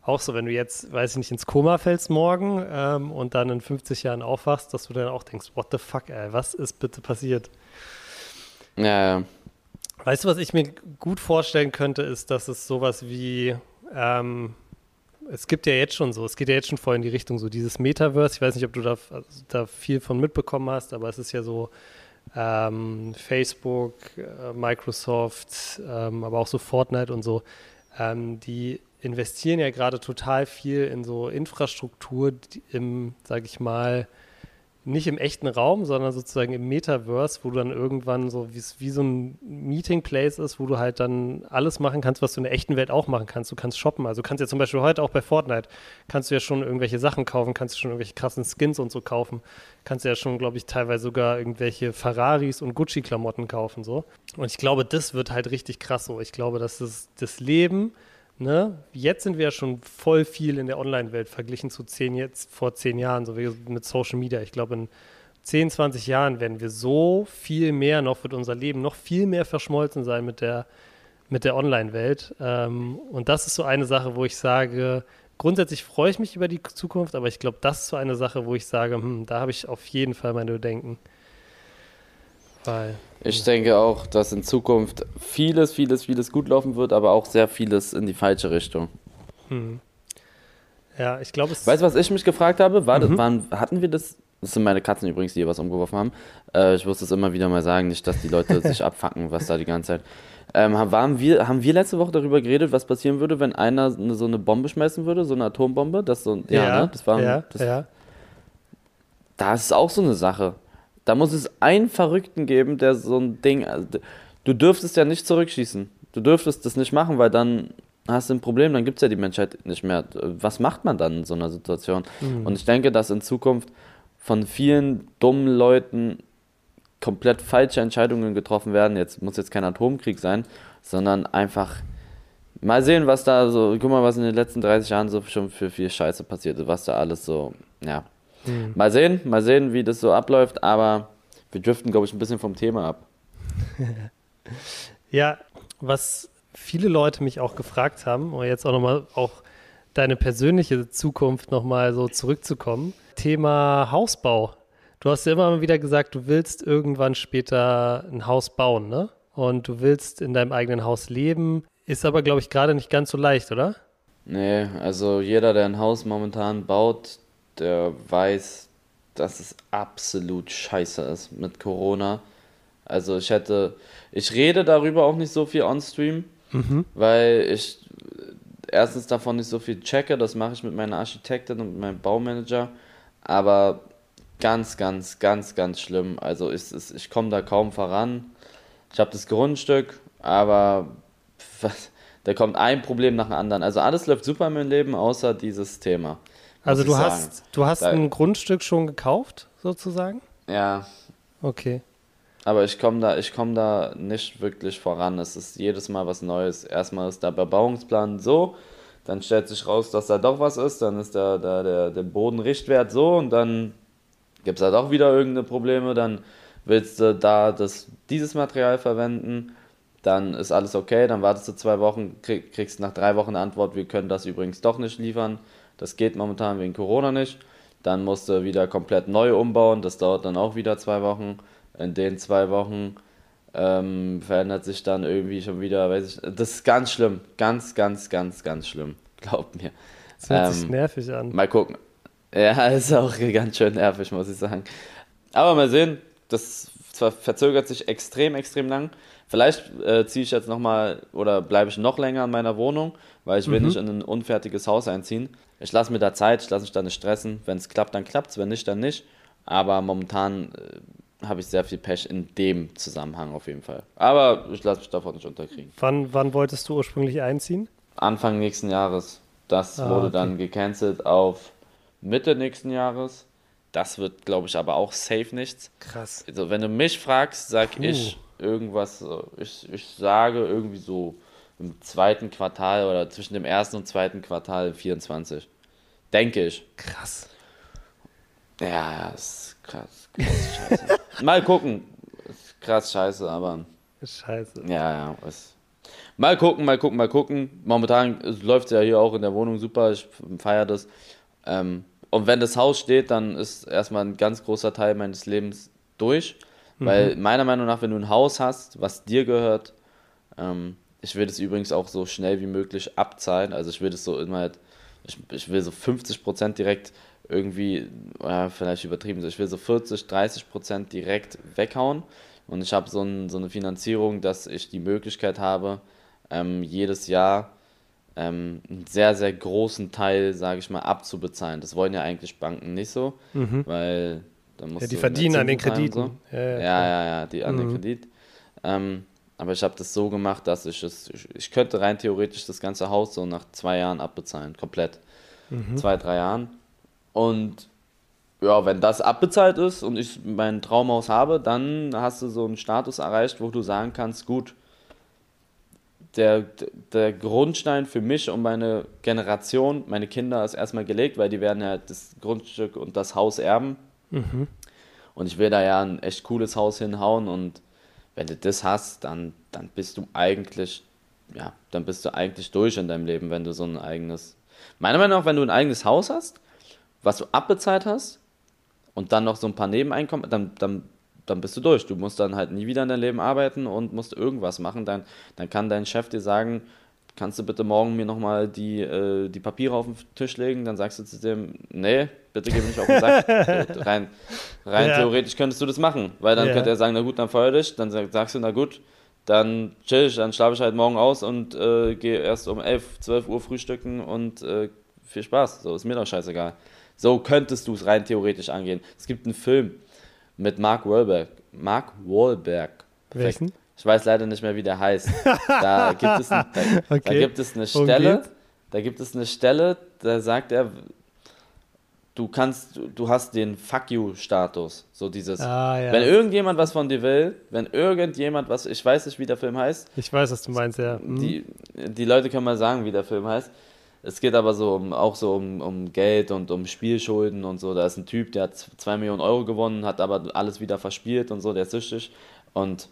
Speaker 2: auch so, wenn du jetzt, weiß ich nicht, ins Koma fällst morgen ähm, und dann in 50 Jahren aufwachst, dass du dann auch denkst, what the fuck, ey, was ist bitte passiert?
Speaker 1: Ja, ja.
Speaker 2: Weißt du, was ich mir gut vorstellen könnte, ist, dass es sowas wie, ähm, es gibt ja jetzt schon so, es geht ja jetzt schon voll in die Richtung so dieses Metaverse. Ich weiß nicht, ob du da, da viel von mitbekommen hast, aber es ist ja so ähm, Facebook, äh, Microsoft, ähm, aber auch so Fortnite und so, ähm, die investieren ja gerade total viel in so Infrastruktur die im, sage ich mal, nicht im echten Raum, sondern sozusagen im Metaverse, wo du dann irgendwann so wie, so ein Meeting Place ist, wo du halt dann alles machen kannst, was du in der echten Welt auch machen kannst. Du kannst shoppen. Also du kannst ja zum Beispiel heute auch bei Fortnite, kannst du ja schon irgendwelche Sachen kaufen, kannst du schon irgendwelche krassen Skins und so kaufen. Kannst ja schon, glaube ich, teilweise sogar irgendwelche Ferraris und Gucci-Klamotten kaufen. so. Und ich glaube, das wird halt richtig krass so. Ich glaube, dass das, das Leben Ne? Jetzt sind wir ja schon voll viel in der Online-Welt verglichen zu zehn jetzt, vor zehn Jahren, so wie mit Social Media. Ich glaube, in 10, 20 Jahren werden wir so viel mehr noch wird unser Leben noch viel mehr verschmolzen sein mit der, mit der Online-Welt. Ähm, und das ist so eine Sache, wo ich sage, grundsätzlich freue ich mich über die Zukunft, aber ich glaube, das ist so eine Sache, wo ich sage, hm, da habe ich auf jeden Fall meine Bedenken. Weil,
Speaker 1: Ich denke auch, dass in Zukunft vieles, vieles, vieles gut laufen wird, aber auch sehr vieles in die falsche Richtung.
Speaker 2: hm. ja, ich glaube, es
Speaker 1: Weißt du, was ich mich gefragt habe? War das,
Speaker 2: Mhm.
Speaker 1: waren, hatten wir das Das sind meine Katzen übrigens, die hier was umgeworfen haben. Äh, ich muss das immer wieder mal sagen, nicht, dass die Leute sich abfacken, was da die ganze Zeit. Ähm, haben, wir, haben wir letzte Woche darüber geredet, was passieren würde, wenn einer eine, so eine Bombe schmeißen würde, so eine Atombombe? Das so, ja, ja ne? das war. Ja, das, ja. Da ist auch so eine Sache. Da muss es einen Verrückten geben, der so ein Ding. Also, du dürftest ja nicht zurückschießen. Du dürftest das nicht machen, weil dann hast du ein Problem, dann gibt es ja die Menschheit nicht mehr. Was macht man dann in so einer Situation? Mhm. Und ich denke, dass in Zukunft von vielen dummen Leuten komplett falsche Entscheidungen getroffen werden. Jetzt muss jetzt kein Atomkrieg sein, sondern einfach mal sehen, was da so, guck mal, was in den letzten 30 Jahren so schon für viel Scheiße passiert ist, was da alles so, ja. Mhm. Mal sehen, mal sehen, wie das so abläuft, aber wir driften, glaube ich, ein bisschen vom Thema ab.
Speaker 2: ja, was viele Leute mich auch gefragt haben, um jetzt auch nochmal auch deine persönliche Zukunft nochmal so zurückzukommen. Thema Hausbau. Du hast ja immer wieder gesagt, du willst irgendwann später ein Haus bauen, ne? Und du willst in deinem eigenen Haus leben. Ist aber, glaube ich, gerade nicht ganz so leicht, oder?
Speaker 1: Nee, also jeder, der ein Haus momentan baut, der weiß, dass es absolut scheiße ist mit Corona. Also ich hätte, ich rede darüber auch nicht so viel on Stream, mhm. weil ich erstens davon nicht so viel checke, das mache ich mit meiner Architektin und meinem Baumanager, aber ganz, ganz, ganz, ganz schlimm. Also ist, ich komme da kaum voran. Ich habe das Grundstück, aber was, da kommt ein Problem nach dem anderen. Also alles läuft super in meinem Leben, außer dieses Thema.
Speaker 2: Also du hast, du hast da, ein Grundstück schon gekauft, sozusagen?
Speaker 1: Ja.
Speaker 2: Okay.
Speaker 1: Aber ich komme da, komm da nicht wirklich voran. Es ist jedes Mal was Neues. Erstmal ist der Bebauungsplan so, dann stellt sich raus, dass da doch was ist, dann ist der, der, der, der Bodenrichtwert so und dann gibt es da doch wieder irgendeine Probleme, dann willst du da das, dieses Material verwenden, dann ist alles okay, dann wartest du zwei Wochen, krieg, kriegst nach drei Wochen eine Antwort, wir können das übrigens doch nicht liefern, das geht momentan wegen Corona nicht, dann musst du wieder komplett neu umbauen, das dauert dann auch wieder zwei Wochen in den zwei Wochen ähm, verändert sich dann irgendwie schon wieder, weiß ich, das ist ganz schlimm, ganz, ganz, ganz, ganz schlimm, glaubt mir.
Speaker 2: Das hört ähm, sich nervig an.
Speaker 1: Mal gucken. Ja, ist auch ganz schön nervig, muss ich sagen. Aber mal sehen, das verzögert sich extrem, extrem lang. Vielleicht äh, ziehe ich jetzt nochmal oder bleibe ich noch länger an meiner Wohnung, weil ich will mhm. nicht in ein unfertiges Haus einziehen. Ich lasse mir da Zeit, ich lasse mich da nicht stressen. Wenn es klappt, dann klappt es, wenn nicht, dann nicht. Aber momentan äh, habe ich sehr viel Pech in dem Zusammenhang auf jeden Fall. Aber ich lasse mich davon nicht unterkriegen.
Speaker 2: Wann, wann wolltest du ursprünglich einziehen?
Speaker 1: Anfang nächsten Jahres. Das ah, wurde okay. dann gecancelt auf Mitte nächsten Jahres. Das wird, glaube ich, aber auch safe nichts.
Speaker 2: Krass.
Speaker 1: Also, wenn du mich fragst, sag Puh. ich irgendwas, ich, ich sage irgendwie so im zweiten Quartal oder zwischen dem ersten und zweiten Quartal 24. Denke ich.
Speaker 2: Krass.
Speaker 1: Ja, ist krass. krass scheiße. Mal gucken. Ist krass scheiße, aber.
Speaker 2: Scheiße.
Speaker 1: Ja, ja. Ist mal gucken, mal gucken, mal gucken. Momentan läuft es ja hier auch in der Wohnung super. Ich feiere das. Ähm, und wenn das Haus steht, dann ist erstmal ein ganz großer Teil meines Lebens durch. Mhm. Weil meiner Meinung nach, wenn du ein Haus hast, was dir gehört, ähm, ich will es übrigens auch so schnell wie möglich abzahlen. Also ich will es so immer, ich, ich will so 50% direkt irgendwie, ja, vielleicht übertrieben, ich will so 40, 30 Prozent direkt weghauen und ich habe so, ein, so eine Finanzierung, dass ich die Möglichkeit habe, ähm, jedes Jahr ähm, einen sehr, sehr großen Teil, sage ich mal, abzubezahlen. Das wollen ja eigentlich Banken nicht so, mhm. weil
Speaker 2: da musst ja, die verdienen an den Krediten. So.
Speaker 1: Ja, ja, ja, ja, ja, die an mhm. den Kredit. Ähm, aber ich habe das so gemacht, dass ich es, ich, könnte rein theoretisch das ganze Haus so nach zwei Jahren abbezahlen, komplett. Mhm. Zwei, drei Jahren. Und ja, wenn das abbezahlt ist und ich mein Traumhaus habe, dann hast du so einen Status erreicht, wo du sagen kannst, gut, der, der Grundstein für mich und meine Generation, meine Kinder ist erstmal gelegt, weil die werden ja das Grundstück und das Haus erben. Mhm. Und ich will da ja ein echt cooles Haus hinhauen und wenn du das hast, dann, dann bist du eigentlich, ja, dann bist du eigentlich durch in deinem Leben, wenn du so ein eigenes. Meiner Meinung nach, wenn du ein eigenes Haus hast, was du abbezahlt hast und dann noch so ein paar Nebeneinkommen, dann, dann, dann bist du durch. Du musst dann halt nie wieder in deinem Leben arbeiten und musst irgendwas machen. Dann, dann kann dein Chef dir sagen, kannst du bitte morgen mir nochmal die, äh, die Papiere auf den Tisch legen? Dann sagst du zu dem, nee, bitte geh mir nicht auf den Sack. rein rein ja. theoretisch könntest du das machen, weil dann ja. könnte er sagen, na gut, dann feuer dich. Dann sagst du, na gut, dann chill ich, dann schlafe ich halt morgen aus und äh, gehe erst um 11, 12 Uhr frühstücken und äh, viel Spaß. So, ist mir doch scheißegal. So könntest du es rein theoretisch angehen. Es gibt einen Film mit Mark Wahlberg. Mark Wahlberg.
Speaker 2: Perfekt. Welchen?
Speaker 1: Ich weiß leider nicht mehr, wie der heißt. Da gibt es, da, okay. da gibt es eine Stelle, da gibt es eine Stelle, da sagt er, du kannst, du hast den Fuck you-Status. So dieses, ah, ja. wenn irgendjemand was von dir will, wenn irgendjemand was, ich weiß nicht, wie der Film heißt.
Speaker 2: Ich weiß, was du meinst, ja.
Speaker 1: Mhm. Die, die Leute können mal sagen, wie der Film heißt. Es geht aber so um, auch so um, um Geld und um Spielschulden und so. Da ist ein Typ, der hat 2 Millionen Euro gewonnen, hat aber alles wieder verspielt und so, der ist süchtig. Und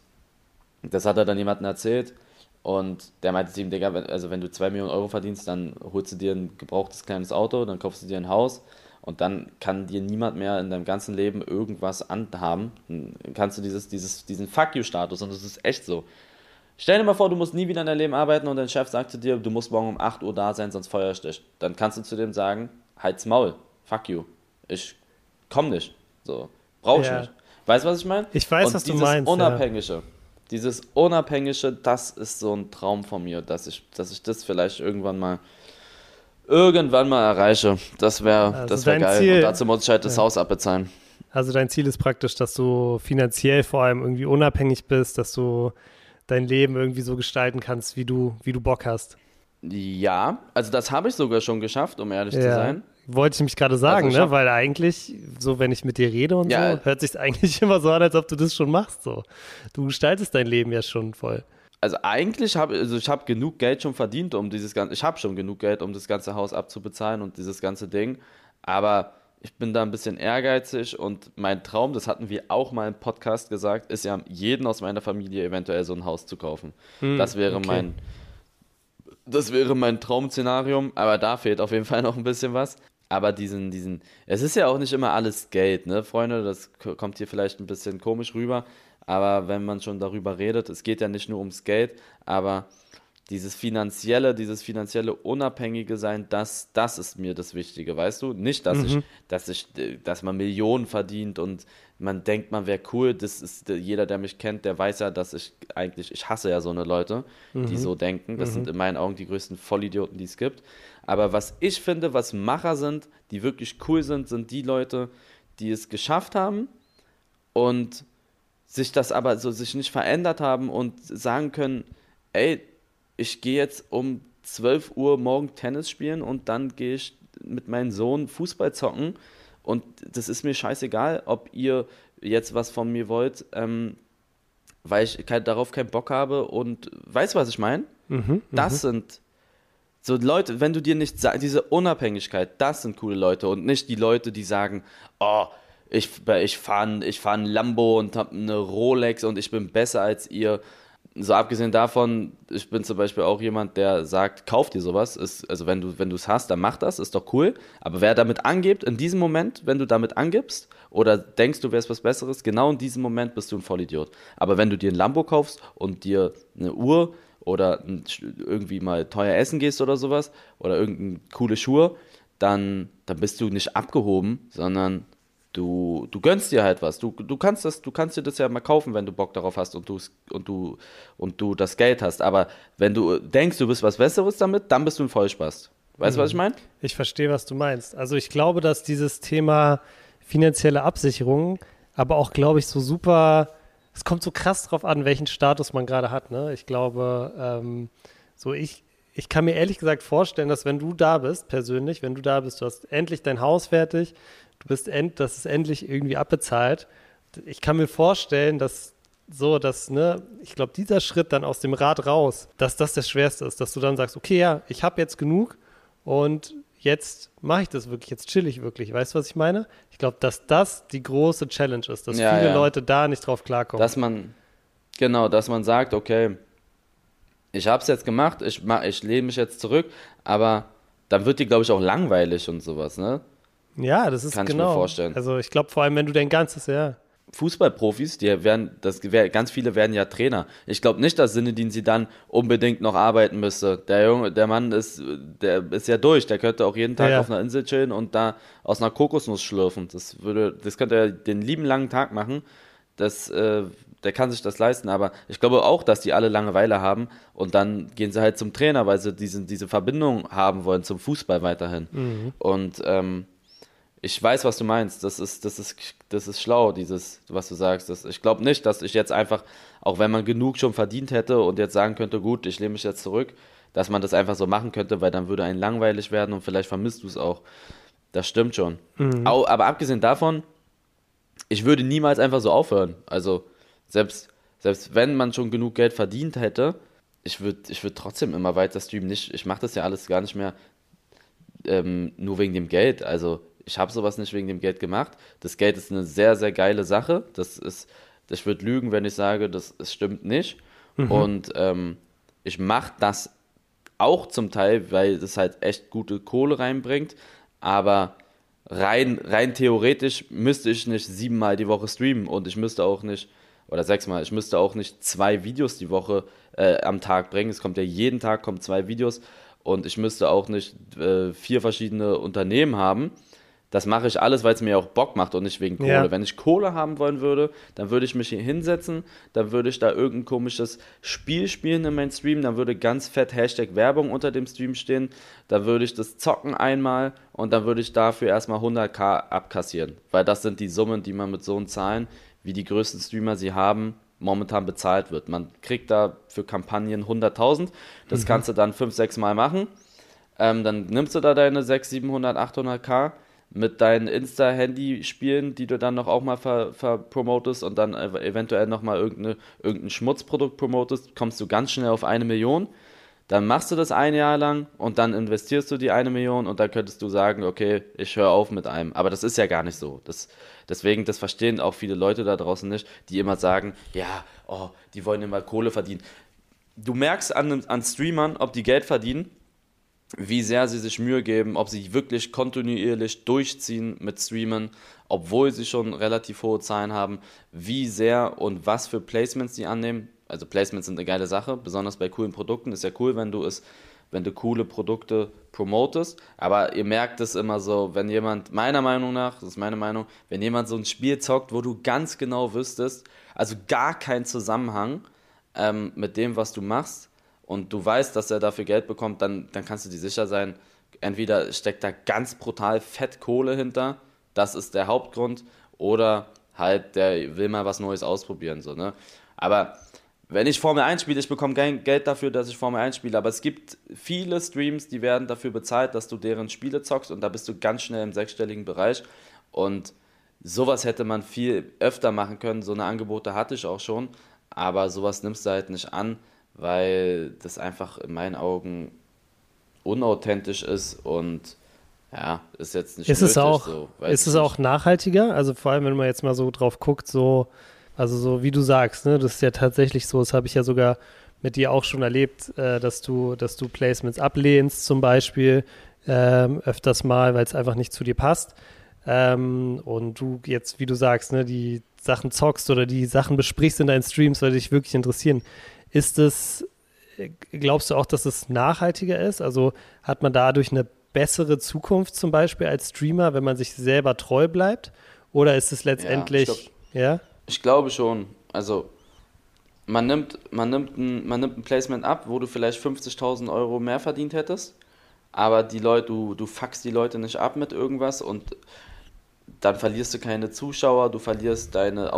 Speaker 1: das hat er dann jemandem erzählt. Und der meinte zu ihm, Digga, also wenn du 2 Millionen Euro verdienst, dann holst du dir ein gebrauchtes kleines Auto, dann kaufst du dir ein Haus und dann kann dir niemand mehr in deinem ganzen Leben irgendwas anhaben. Dann kannst du dieses, dieses, diesen Fuck you-Status und das ist echt so. Stell dir mal vor, du musst nie wieder in deinem Leben arbeiten und dein Chef sagt zu dir, du musst morgen um 8 Uhr da sein, sonst feuer ich dich. Dann kannst du zu dem sagen, halt's Maul, fuck you. Ich komm nicht. So, brauch ich ja. nicht. Weißt du, was ich meine?
Speaker 2: Ich weiß, und was du meinst.
Speaker 1: Unabhängige, ja. Dieses Unabhängige, das ist so ein Traum von mir, dass ich, dass ich das vielleicht irgendwann mal irgendwann mal erreiche. Das wäre also das wär geil. Ziel, und dazu muss ich halt das ja. Haus abbezahlen.
Speaker 2: Also dein Ziel ist praktisch, dass du finanziell vor allem irgendwie unabhängig bist, dass du dein Leben irgendwie so gestalten kannst, wie du, wie du Bock hast.
Speaker 1: Ja, also das habe ich sogar schon geschafft, um ehrlich ja. zu sein.
Speaker 2: Wollte ich mich gerade sagen, also ne? Weil eigentlich, so wenn ich mit dir rede und ja. so, hört sich eigentlich immer so an, als ob du das schon machst. So. Du gestaltest dein Leben ja schon voll
Speaker 1: also eigentlich habe also ich habe genug Geld schon verdient, um dieses ganze, ich habe schon genug Geld, um das ganze Haus abzubezahlen und dieses ganze Ding, aber ich bin da ein bisschen ehrgeizig und mein Traum, das hatten wir auch mal im Podcast gesagt, ist ja jeden aus meiner Familie eventuell so ein Haus zu kaufen. Hm, das wäre okay. mein das wäre mein Traum-Szenarium, aber da fehlt auf jeden Fall noch ein bisschen was. Aber diesen, diesen, es ist ja auch nicht immer alles Geld, ne, Freunde, das kommt hier vielleicht ein bisschen komisch rüber, aber wenn man schon darüber redet, es geht ja nicht nur ums Geld, aber dieses finanzielle, dieses finanzielle Unabhängige sein, das, das ist mir das Wichtige, weißt du? Nicht, dass mhm. ich, dass ich, dass man Millionen verdient und man denkt, man wäre cool. Das ist jeder, der mich kennt, der weiß ja, dass ich eigentlich, ich hasse ja so eine Leute, mhm. die so denken. Das mhm. sind in meinen Augen die größten Vollidioten, die es gibt. Aber was ich finde, was Macher sind, die wirklich cool sind, sind die Leute, die es geschafft haben und sich das aber so sich nicht verändert haben und sagen können, ey, ich gehe jetzt um 12 Uhr morgen Tennis spielen und dann gehe ich mit meinem Sohn Fußball zocken und das ist mir scheißegal, ob ihr jetzt was von mir wollt, ähm, weil ich darauf keinen Bock habe und weißt du, was ich meine? Mhm, das mhm. sind so Leute, wenn du dir nicht diese Unabhängigkeit, das sind coole Leute und nicht die Leute, die sagen, oh, ich, ich fahre ich fahr ein Lambo und habe eine Rolex und ich bin besser als ihr. So abgesehen davon, ich bin zum Beispiel auch jemand, der sagt, kauf dir sowas. Ist, also wenn du wenn es hast, dann mach das, ist doch cool. Aber wer damit angibt, in diesem Moment, wenn du damit angibst oder denkst, du wärst was Besseres, genau in diesem Moment bist du ein Vollidiot. Aber wenn du dir ein Lambo kaufst und dir eine Uhr oder irgendwie mal teuer essen gehst oder sowas oder irgendeine coole Schuhe, dann, dann bist du nicht abgehoben, sondern du, du gönnst dir halt was. Du, du, kannst das, du kannst dir das ja mal kaufen, wenn du Bock darauf hast und du, und, du, und du das Geld hast. Aber wenn du denkst, du bist was Besseres damit, dann bist du ein Vollspaß. Weißt du, mhm. was ich meine?
Speaker 2: Ich verstehe, was du meinst. Also ich glaube, dass dieses Thema finanzielle Absicherung, aber auch, glaube ich, so super, es kommt so krass drauf an, welchen Status man gerade hat. Ne? Ich glaube, ähm, so ich, ich kann mir ehrlich gesagt vorstellen, dass wenn du da bist, persönlich, wenn du da bist, du hast endlich dein Haus fertig, du bist end, das ist endlich irgendwie abbezahlt. Ich kann mir vorstellen, dass so, dass, ne, ich glaube, dieser Schritt dann aus dem Rad raus, dass das das Schwerste ist, dass du dann sagst, okay, ja, ich habe jetzt genug und jetzt mache ich das wirklich, jetzt chill ich wirklich. Weißt du, was ich meine? Ich glaube, dass das die große Challenge ist, dass ja, viele ja. Leute da nicht drauf klarkommen.
Speaker 1: Dass man, genau, dass man sagt, okay, ich habe es jetzt gemacht, ich, ich lehne mich jetzt zurück, aber dann wird dir, glaube ich, auch langweilig und sowas, ne?
Speaker 2: Ja, das ist
Speaker 1: Kann
Speaker 2: genau.
Speaker 1: ich mir vorstellen.
Speaker 2: Also ich glaube vor allem, wenn du dein ganzes, ja.
Speaker 1: Fußballprofis, die werden, das, ganz viele werden ja Trainer. Ich glaube nicht, dass Sinne, sie dann unbedingt noch arbeiten müsste. Der Junge, der Mann ist, der ist ja durch. Der könnte auch jeden Tag ja, ja. auf einer Insel chillen und da aus einer Kokosnuss schlürfen. Das würde, das könnte er den lieben langen Tag machen. Das, äh, der kann sich das leisten. Aber ich glaube auch, dass die alle Langeweile haben und dann gehen sie halt zum Trainer, weil sie diese, diese Verbindung haben wollen zum Fußball weiterhin. Mhm. Und ähm, ich weiß, was du meinst. Das ist, das ist, das ist schlau, dieses, was du sagst. Das, ich glaube nicht, dass ich jetzt einfach, auch wenn man genug schon verdient hätte und jetzt sagen könnte, gut, ich lehne mich jetzt zurück, dass man das einfach so machen könnte, weil dann würde ein langweilig werden und vielleicht vermisst du es auch. Das stimmt schon. Mhm. aber abgesehen davon, ich würde niemals einfach so aufhören. Also selbst, selbst wenn man schon genug Geld verdient hätte, ich würde ich würd trotzdem immer weiter streamen. Nicht, ich mache das ja alles gar nicht mehr ähm, nur wegen dem Geld. Also ich habe sowas nicht wegen dem Geld gemacht. Das Geld ist eine sehr, sehr geile Sache. Das ist, ich würde lügen, wenn ich sage, das, das stimmt nicht. Mhm. Und ähm, ich mache das auch zum Teil, weil es halt echt gute Kohle reinbringt. Aber rein, rein theoretisch müsste ich nicht siebenmal die Woche streamen und ich müsste auch nicht, oder sechsmal, ich müsste auch nicht zwei Videos die Woche äh, am Tag bringen. Es kommt ja jeden Tag kommen zwei Videos und ich müsste auch nicht äh, vier verschiedene Unternehmen haben das mache ich alles, weil es mir auch Bock macht und nicht wegen Kohle. Ja. Wenn ich Kohle haben wollen würde, dann würde ich mich hier hinsetzen, dann würde ich da irgendein komisches Spiel spielen in meinem Stream, dann würde ganz fett Hashtag Werbung unter dem Stream stehen, dann würde ich das zocken einmal und dann würde ich dafür erstmal 100k abkassieren, weil das sind die Summen, die man mit so Zahlen, wie die größten Streamer sie haben, momentan bezahlt wird. Man kriegt da für Kampagnen 100.000, das mhm. kannst du dann 5, 6 Mal machen, ähm, dann nimmst du da deine 6, 700, 800k mit deinen Insta-Handy-Spielen, die du dann noch auch mal verpromotest ver und dann eventuell noch mal irgendeine, irgendein Schmutzprodukt promotest, kommst du ganz schnell auf eine Million. Dann machst du das ein Jahr lang und dann investierst du die eine Million und dann könntest du sagen, okay, ich höre auf mit einem. Aber das ist ja gar nicht so. Das, deswegen, das verstehen auch viele Leute da draußen nicht, die immer sagen, ja, oh, die wollen immer Kohle verdienen. Du merkst an, an Streamern, ob die Geld verdienen, wie sehr sie sich Mühe geben, ob sie wirklich kontinuierlich durchziehen mit Streamen, obwohl sie schon relativ hohe Zahlen haben, wie sehr und was für Placements sie annehmen. Also Placements sind eine geile Sache, besonders bei coolen Produkten. Ist ja cool, wenn du es, wenn du coole Produkte promotest. Aber ihr merkt es immer so, wenn jemand, meiner Meinung nach, das ist meine Meinung, wenn jemand so ein Spiel zockt, wo du ganz genau wüsstest, also gar keinen Zusammenhang ähm, mit dem, was du machst, und du weißt, dass er dafür Geld bekommt, dann, dann kannst du dir sicher sein, entweder steckt da ganz brutal fett Kohle hinter, das ist der Hauptgrund, oder halt, der will mal was Neues ausprobieren. So, ne? Aber wenn ich Formel 1 spiele, ich bekomme kein Geld dafür, dass ich Formel 1 spiele, aber es gibt viele Streams, die werden dafür bezahlt, dass du deren Spiele zockst und da bist du ganz schnell im sechsstelligen Bereich und sowas hätte man viel öfter machen können, so eine Angebote hatte ich auch schon, aber sowas nimmst du halt nicht an, weil das einfach in meinen Augen unauthentisch ist und ja, ist jetzt nicht
Speaker 2: ist es auch so, Ist es auch nachhaltiger? Also vor allem, wenn man jetzt mal so drauf guckt, so, also so wie du sagst, ne, das ist ja tatsächlich so, das habe ich ja sogar mit dir auch schon erlebt, äh, dass du, dass du Placements ablehnst zum Beispiel ähm, öfters mal, weil es einfach nicht zu dir passt. Ähm, und du jetzt, wie du sagst, ne, die Sachen zockst oder die Sachen besprichst in deinen Streams, weil dich wirklich interessieren. Ist es, glaubst du auch, dass es nachhaltiger ist? Also hat man dadurch eine bessere Zukunft zum Beispiel als Streamer, wenn man sich selber treu bleibt? Oder ist es letztendlich, ja? Ich, glaub,
Speaker 1: ja? ich glaube schon. Also man nimmt, man, nimmt ein, man nimmt ein Placement ab, wo du vielleicht 50.000 Euro mehr verdient hättest, aber die Leute, du, du fuckst die Leute nicht ab mit irgendwas und dann verlierst du keine Zuschauer, du verlierst deine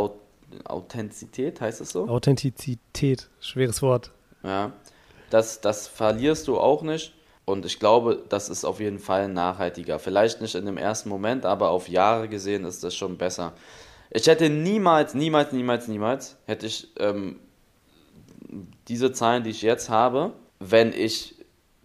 Speaker 1: Authentizität, heißt es so?
Speaker 2: Authentizität, schweres Wort.
Speaker 1: Ja, das, das verlierst du auch nicht. Und ich glaube, das ist auf jeden Fall nachhaltiger. Vielleicht nicht in dem ersten Moment, aber auf Jahre gesehen ist das schon besser. Ich hätte niemals, niemals, niemals, niemals, hätte ich ähm, diese Zahlen, die ich jetzt habe, wenn ich,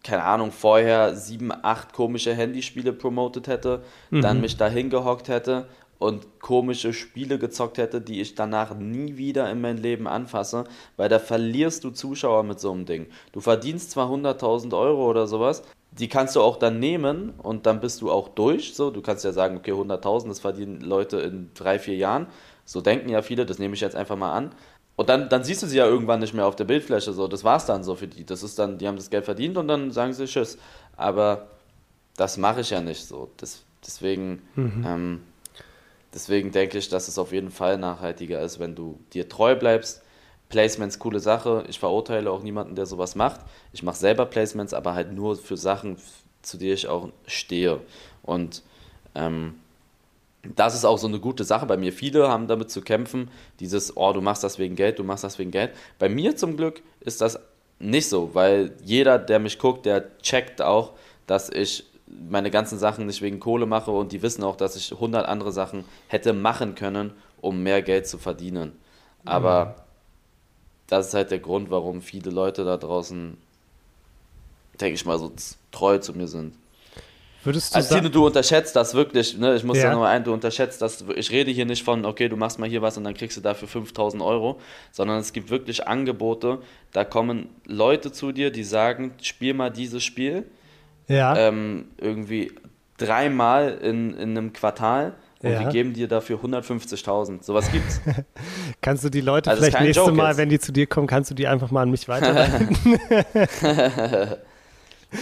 Speaker 1: keine Ahnung, vorher sieben, acht komische Handyspiele promotet hätte, mhm. dann mich da hingehockt hätte und komische Spiele gezockt hätte, die ich danach nie wieder in mein Leben anfasse, weil da verlierst du Zuschauer mit so einem Ding. Du verdienst zwar 100.000 Euro oder sowas, die kannst du auch dann nehmen und dann bist du auch durch. So, du kannst ja sagen, okay, 100.000, das verdienen Leute in drei, vier Jahren. So denken ja viele, das nehme ich jetzt einfach mal an. Und dann, dann siehst du sie ja irgendwann nicht mehr auf der Bildfläche. So, das war's dann so für die. Das ist dann, die haben das Geld verdient und dann sagen sie Tschüss. Aber das mache ich ja nicht so. Das, deswegen, mhm. ähm, deswegen denke ich, dass es auf jeden Fall nachhaltiger ist, wenn du dir treu bleibst. Placements, coole Sache. Ich verurteile auch niemanden, der sowas macht. Ich mache selber Placements, aber halt nur für Sachen, zu denen ich auch stehe. Und ähm, das ist auch so eine gute Sache bei mir. Viele haben damit zu kämpfen, dieses, oh, du machst das wegen Geld, du machst das wegen Geld. Bei mir zum Glück ist das nicht so, weil jeder, der mich guckt, der checkt auch, dass ich meine ganzen Sachen nicht wegen Kohle mache und die wissen auch, dass ich 100 andere Sachen hätte machen können, um mehr Geld zu verdienen. Aber mhm. das ist halt der Grund, warum viele Leute da draußen, denke ich mal, so treu zu mir sind. Würdest du also Tino, du unterschätzt das wirklich, ne? ich muss ja. da nur ein, du unterschätzt das, ich rede hier nicht von, okay, du machst mal hier was und dann kriegst du dafür 5000 Euro, sondern es gibt wirklich Angebote, da kommen Leute zu dir, die sagen, spiel mal dieses Spiel, ja. ähm, irgendwie dreimal in, in einem Quartal und ja. wir geben dir dafür 150.000. Sowas gibt's.
Speaker 2: kannst du die Leute also vielleicht nächstes Mal, jetzt. wenn die zu dir kommen, kannst du die einfach mal an mich weiterleiten?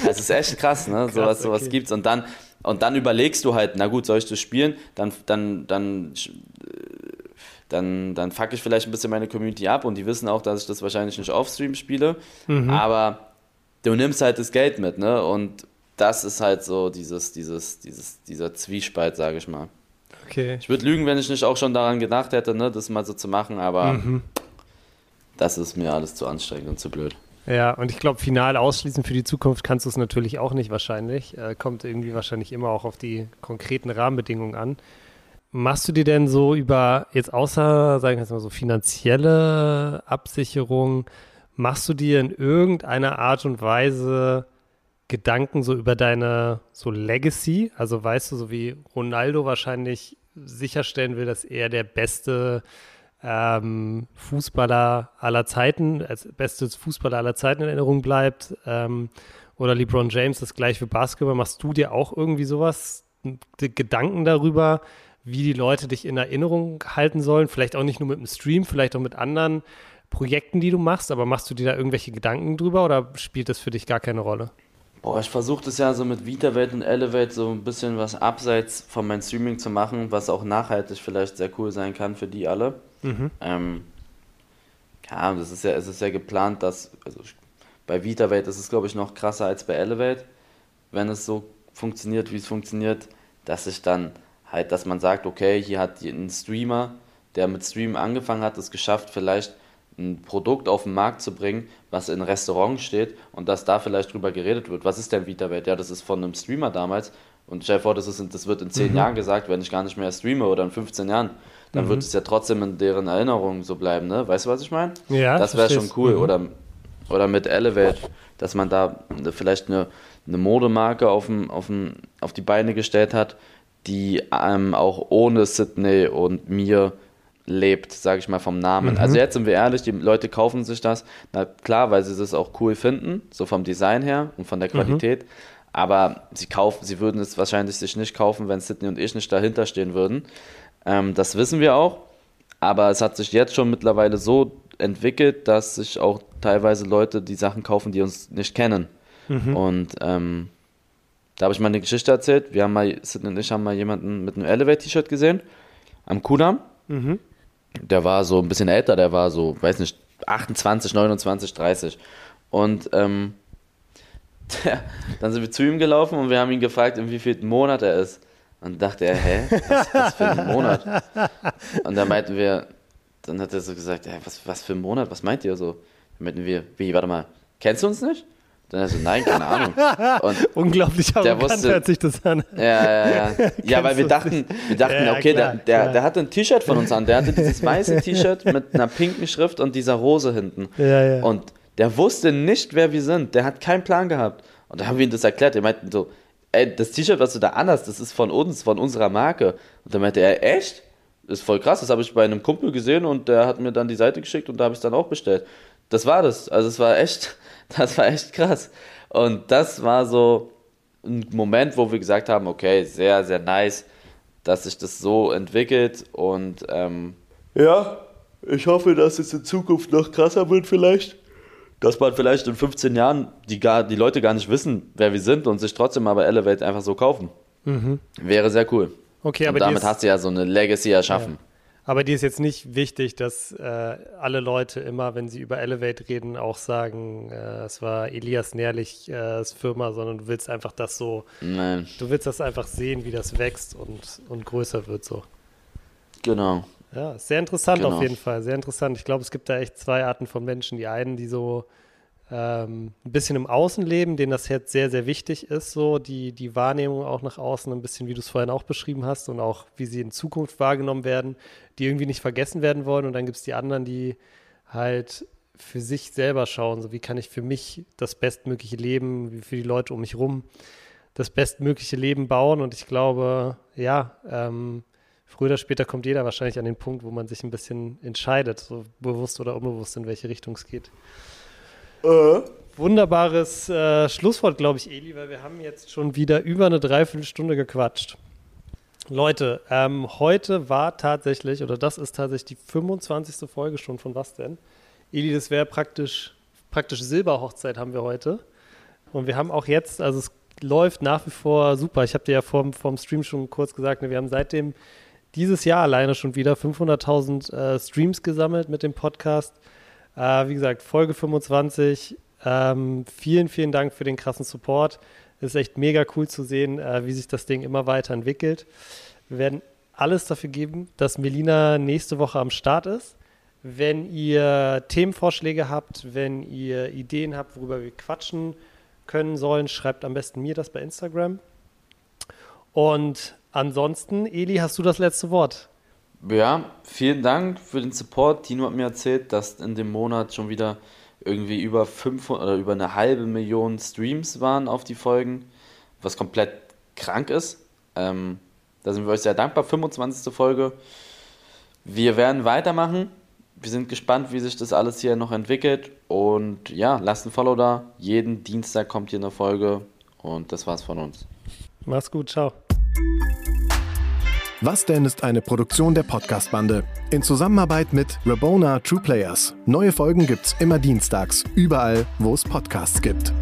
Speaker 1: Es ist echt krass, ne? Krass, sowas, sowas okay. gibt's. Und dann, und dann überlegst du halt, na gut, soll ich das spielen? Dann, dann, dann, dann, dann fuck ich vielleicht ein bisschen meine Community ab und die wissen auch, dass ich das wahrscheinlich nicht off-stream spiele. Mhm. Aber du nimmst halt das Geld mit, ne? Und das ist halt so dieses, dieses, dieses, dieser Zwiespalt, sage ich mal. Okay. Ich würde lügen, wenn ich nicht auch schon daran gedacht hätte, ne, das mal so zu machen, aber mhm. das ist mir alles zu anstrengend und zu blöd.
Speaker 2: Ja, und ich glaube, final ausschließen für die Zukunft kannst du es natürlich auch nicht wahrscheinlich. Äh, kommt irgendwie wahrscheinlich immer auch auf die konkreten Rahmenbedingungen an. Machst du dir denn so über, jetzt außer, sagen wir jetzt mal so, finanzielle Absicherung, machst du dir in irgendeiner Art und Weise Gedanken so über deine so Legacy? Also weißt du, so wie Ronaldo wahrscheinlich sicherstellen will, dass er der beste ähm, Fußballer aller Zeiten, als bestes Fußballer aller Zeiten in Erinnerung bleibt, ähm, oder LeBron James das gleiche für Basketball, machst du dir auch irgendwie sowas, Gedanken darüber, wie die Leute dich in Erinnerung halten sollen? Vielleicht auch nicht nur mit dem Stream, vielleicht auch mit anderen Projekten, die du machst, aber machst du dir da irgendwelche Gedanken drüber oder spielt das für dich gar keine Rolle?
Speaker 1: Boah, ich versuche das ja so mit VitaWelt und Elevate so ein bisschen was abseits von meinem Streaming zu machen, was auch nachhaltig vielleicht sehr cool sein kann für die alle. Mhm. Ähm, ja, das ist ja, es ist ja geplant, dass, also bei VitaWelt ist es glaube ich noch krasser als bei Elevate, wenn es so funktioniert, wie es funktioniert, dass sich dann halt, dass man sagt, okay, hier hat ein Streamer, der mit Streamen angefangen hat, es geschafft, vielleicht ein Produkt auf den Markt zu bringen, was in Restaurants steht und dass da vielleicht drüber geredet wird. Was ist denn VitaWelt? Ja, das ist von einem Streamer damals und stell dir vor, das, ist, das wird in 10 mhm. Jahren gesagt, wenn ich gar nicht mehr streame oder in 15 Jahren, dann mhm. wird es ja trotzdem in deren Erinnerung so bleiben, ne? Weißt du, was ich meine? Ja, das wäre schon cool. Mhm. Oder, oder mit Elevate, dass man da vielleicht eine, eine Modemarke auf, dem, auf, dem, auf die Beine gestellt hat, die ähm, auch ohne Sydney und mir lebt, sage ich mal, vom Namen. Mhm. Also jetzt sind wir ehrlich, die Leute kaufen sich das, na klar, weil sie das auch cool finden, so vom Design her und von der mhm. Qualität. Mhm. Aber sie kaufen, sie würden es wahrscheinlich sich nicht kaufen, wenn Sydney und ich nicht dahinter stehen würden. Ähm, das wissen wir auch. Aber es hat sich jetzt schon mittlerweile so entwickelt, dass sich auch teilweise Leute die Sachen kaufen, die uns nicht kennen. Mhm. Und ähm, da habe ich mal eine Geschichte erzählt. Wir haben mal, Sidney und ich haben mal jemanden mit einem Elevate-T-Shirt gesehen am Kudamm. Mhm der war so ein bisschen älter, der war so, weiß nicht, 28, 29, 30. Und ähm, der, dann sind wir zu ihm gelaufen und wir haben ihn gefragt, in wie viel Monat er ist. Und dachte er, hä, was, was für ein Monat? Und dann meinten wir, dann hat er so gesagt, was, was für ein Monat, was meint ihr so? Dann meinten wir, wie, warte mal, kennst du uns nicht? Dann er so, nein, keine Ahnung.
Speaker 2: Und Unglaublich der wusste, hört sich das an.
Speaker 1: Ja, ja, ja. ja, weil wir dachten, wir dachten, ja, okay, klar, der, der, der hatte ein T-Shirt von uns an. Der hatte dieses weiße T-Shirt mit einer pinken Schrift und dieser Rose hinten. Ja, ja. Und der wusste nicht, wer wir sind. Der hat keinen Plan gehabt. Und da haben wir ihm das erklärt. Er meinte so, ey, das T-Shirt, was du da anhast, das ist von uns, von unserer Marke. Und dann meinte er, echt? Das ist voll krass. Das habe ich bei einem Kumpel gesehen und der hat mir dann die Seite geschickt und da habe ich es dann auch bestellt. Das war das. Also es war echt Das war echt krass. Und das war so ein Moment, wo wir gesagt haben, okay, sehr, sehr nice, dass sich das so entwickelt und ähm, Ja, ich hoffe, dass es in Zukunft noch krasser wird vielleicht. Dass man vielleicht in 15 Jahren die, gar, die Leute gar nicht wissen, wer wir sind und sich trotzdem aber Elevate einfach so kaufen.
Speaker 2: Mhm.
Speaker 1: Wäre sehr cool.
Speaker 2: Okay,
Speaker 1: und
Speaker 2: aber
Speaker 1: damit hast du ja so eine Legacy erschaffen.
Speaker 2: Aber die ist jetzt nicht wichtig, dass äh, alle Leute immer, wenn sie über Elevate reden, auch sagen, äh, es war Elias Nährlich äh, Firma, sondern du willst einfach das so,
Speaker 1: Nein,
Speaker 2: du willst das einfach sehen, wie das wächst und, und größer wird so.
Speaker 1: genau.
Speaker 2: Ja, sehr interessant
Speaker 1: Genau.
Speaker 2: auf jeden Fall, sehr interessant. Ich glaube, es gibt da echt zwei Arten von Menschen. Die einen, die so ähm, ein bisschen im Außen leben, denen das jetzt sehr, sehr wichtig ist, so die, die Wahrnehmung auch nach außen, ein bisschen, wie du es vorhin auch beschrieben hast und auch, wie sie in Zukunft wahrgenommen werden, die irgendwie nicht vergessen werden wollen. Und dann gibt es die anderen, die halt für sich selber schauen, so wie kann ich für mich das bestmögliche Leben, wie für die Leute um mich rum das bestmögliche Leben bauen. Und ich glaube, ja, ähm, früher oder später kommt jeder wahrscheinlich an den Punkt, wo man sich ein bisschen entscheidet, so bewusst oder unbewusst, in welche Richtung es geht. Wunderbares äh, Schlusswort, glaube ich, Eli, weil wir haben jetzt schon wieder über eine Dreiviertelstunde gequatscht. Leute, ähm, heute war tatsächlich, oder das ist tatsächlich die 25. Folge schon von was denn? Eli, das wäre praktisch, praktisch Silberhochzeit haben wir heute. Und wir haben auch jetzt, also es läuft nach wie vor super. Ich habe dir ja vorm, vorm Stream schon kurz gesagt, ne, wir haben seitdem dieses Jahr alleine schon wieder 500.000 äh, Streams gesammelt mit dem Podcast. Äh, wie gesagt, Folge 25. Ähm, vielen, vielen Dank für den krassen Support. Es ist echt mega cool zu sehen, äh, wie sich das Ding immer weiterentwickelt. Wir werden alles dafür geben, dass Melina nächste Woche am Start ist. Wenn ihr Themenvorschläge habt, wenn ihr Ideen habt, worüber wir quatschen können sollen, schreibt am besten mir das bei Instagram. Und ansonsten, Eli, hast du das letzte Wort?
Speaker 1: Ja, vielen Dank für den Support. Tino hat mir erzählt, dass in dem Monat schon wieder irgendwie über 500 oder über eine halbe Million Streams waren auf die Folgen, was komplett krank ist. Ähm, da sind wir euch sehr dankbar. 25. Folge. Wir werden weitermachen. Wir sind gespannt, wie sich das alles hier noch entwickelt. Und ja, lasst ein Follow da. Jeden Dienstag kommt hier eine Folge. Und das war's von uns.
Speaker 2: Mach's gut, ciao.
Speaker 3: Was denn ist eine Produktion der Podcast-Bande in Zusammenarbeit mit Rabona True Players. Neue Folgen gibt's immer dienstags, überall, wo es Podcasts gibt.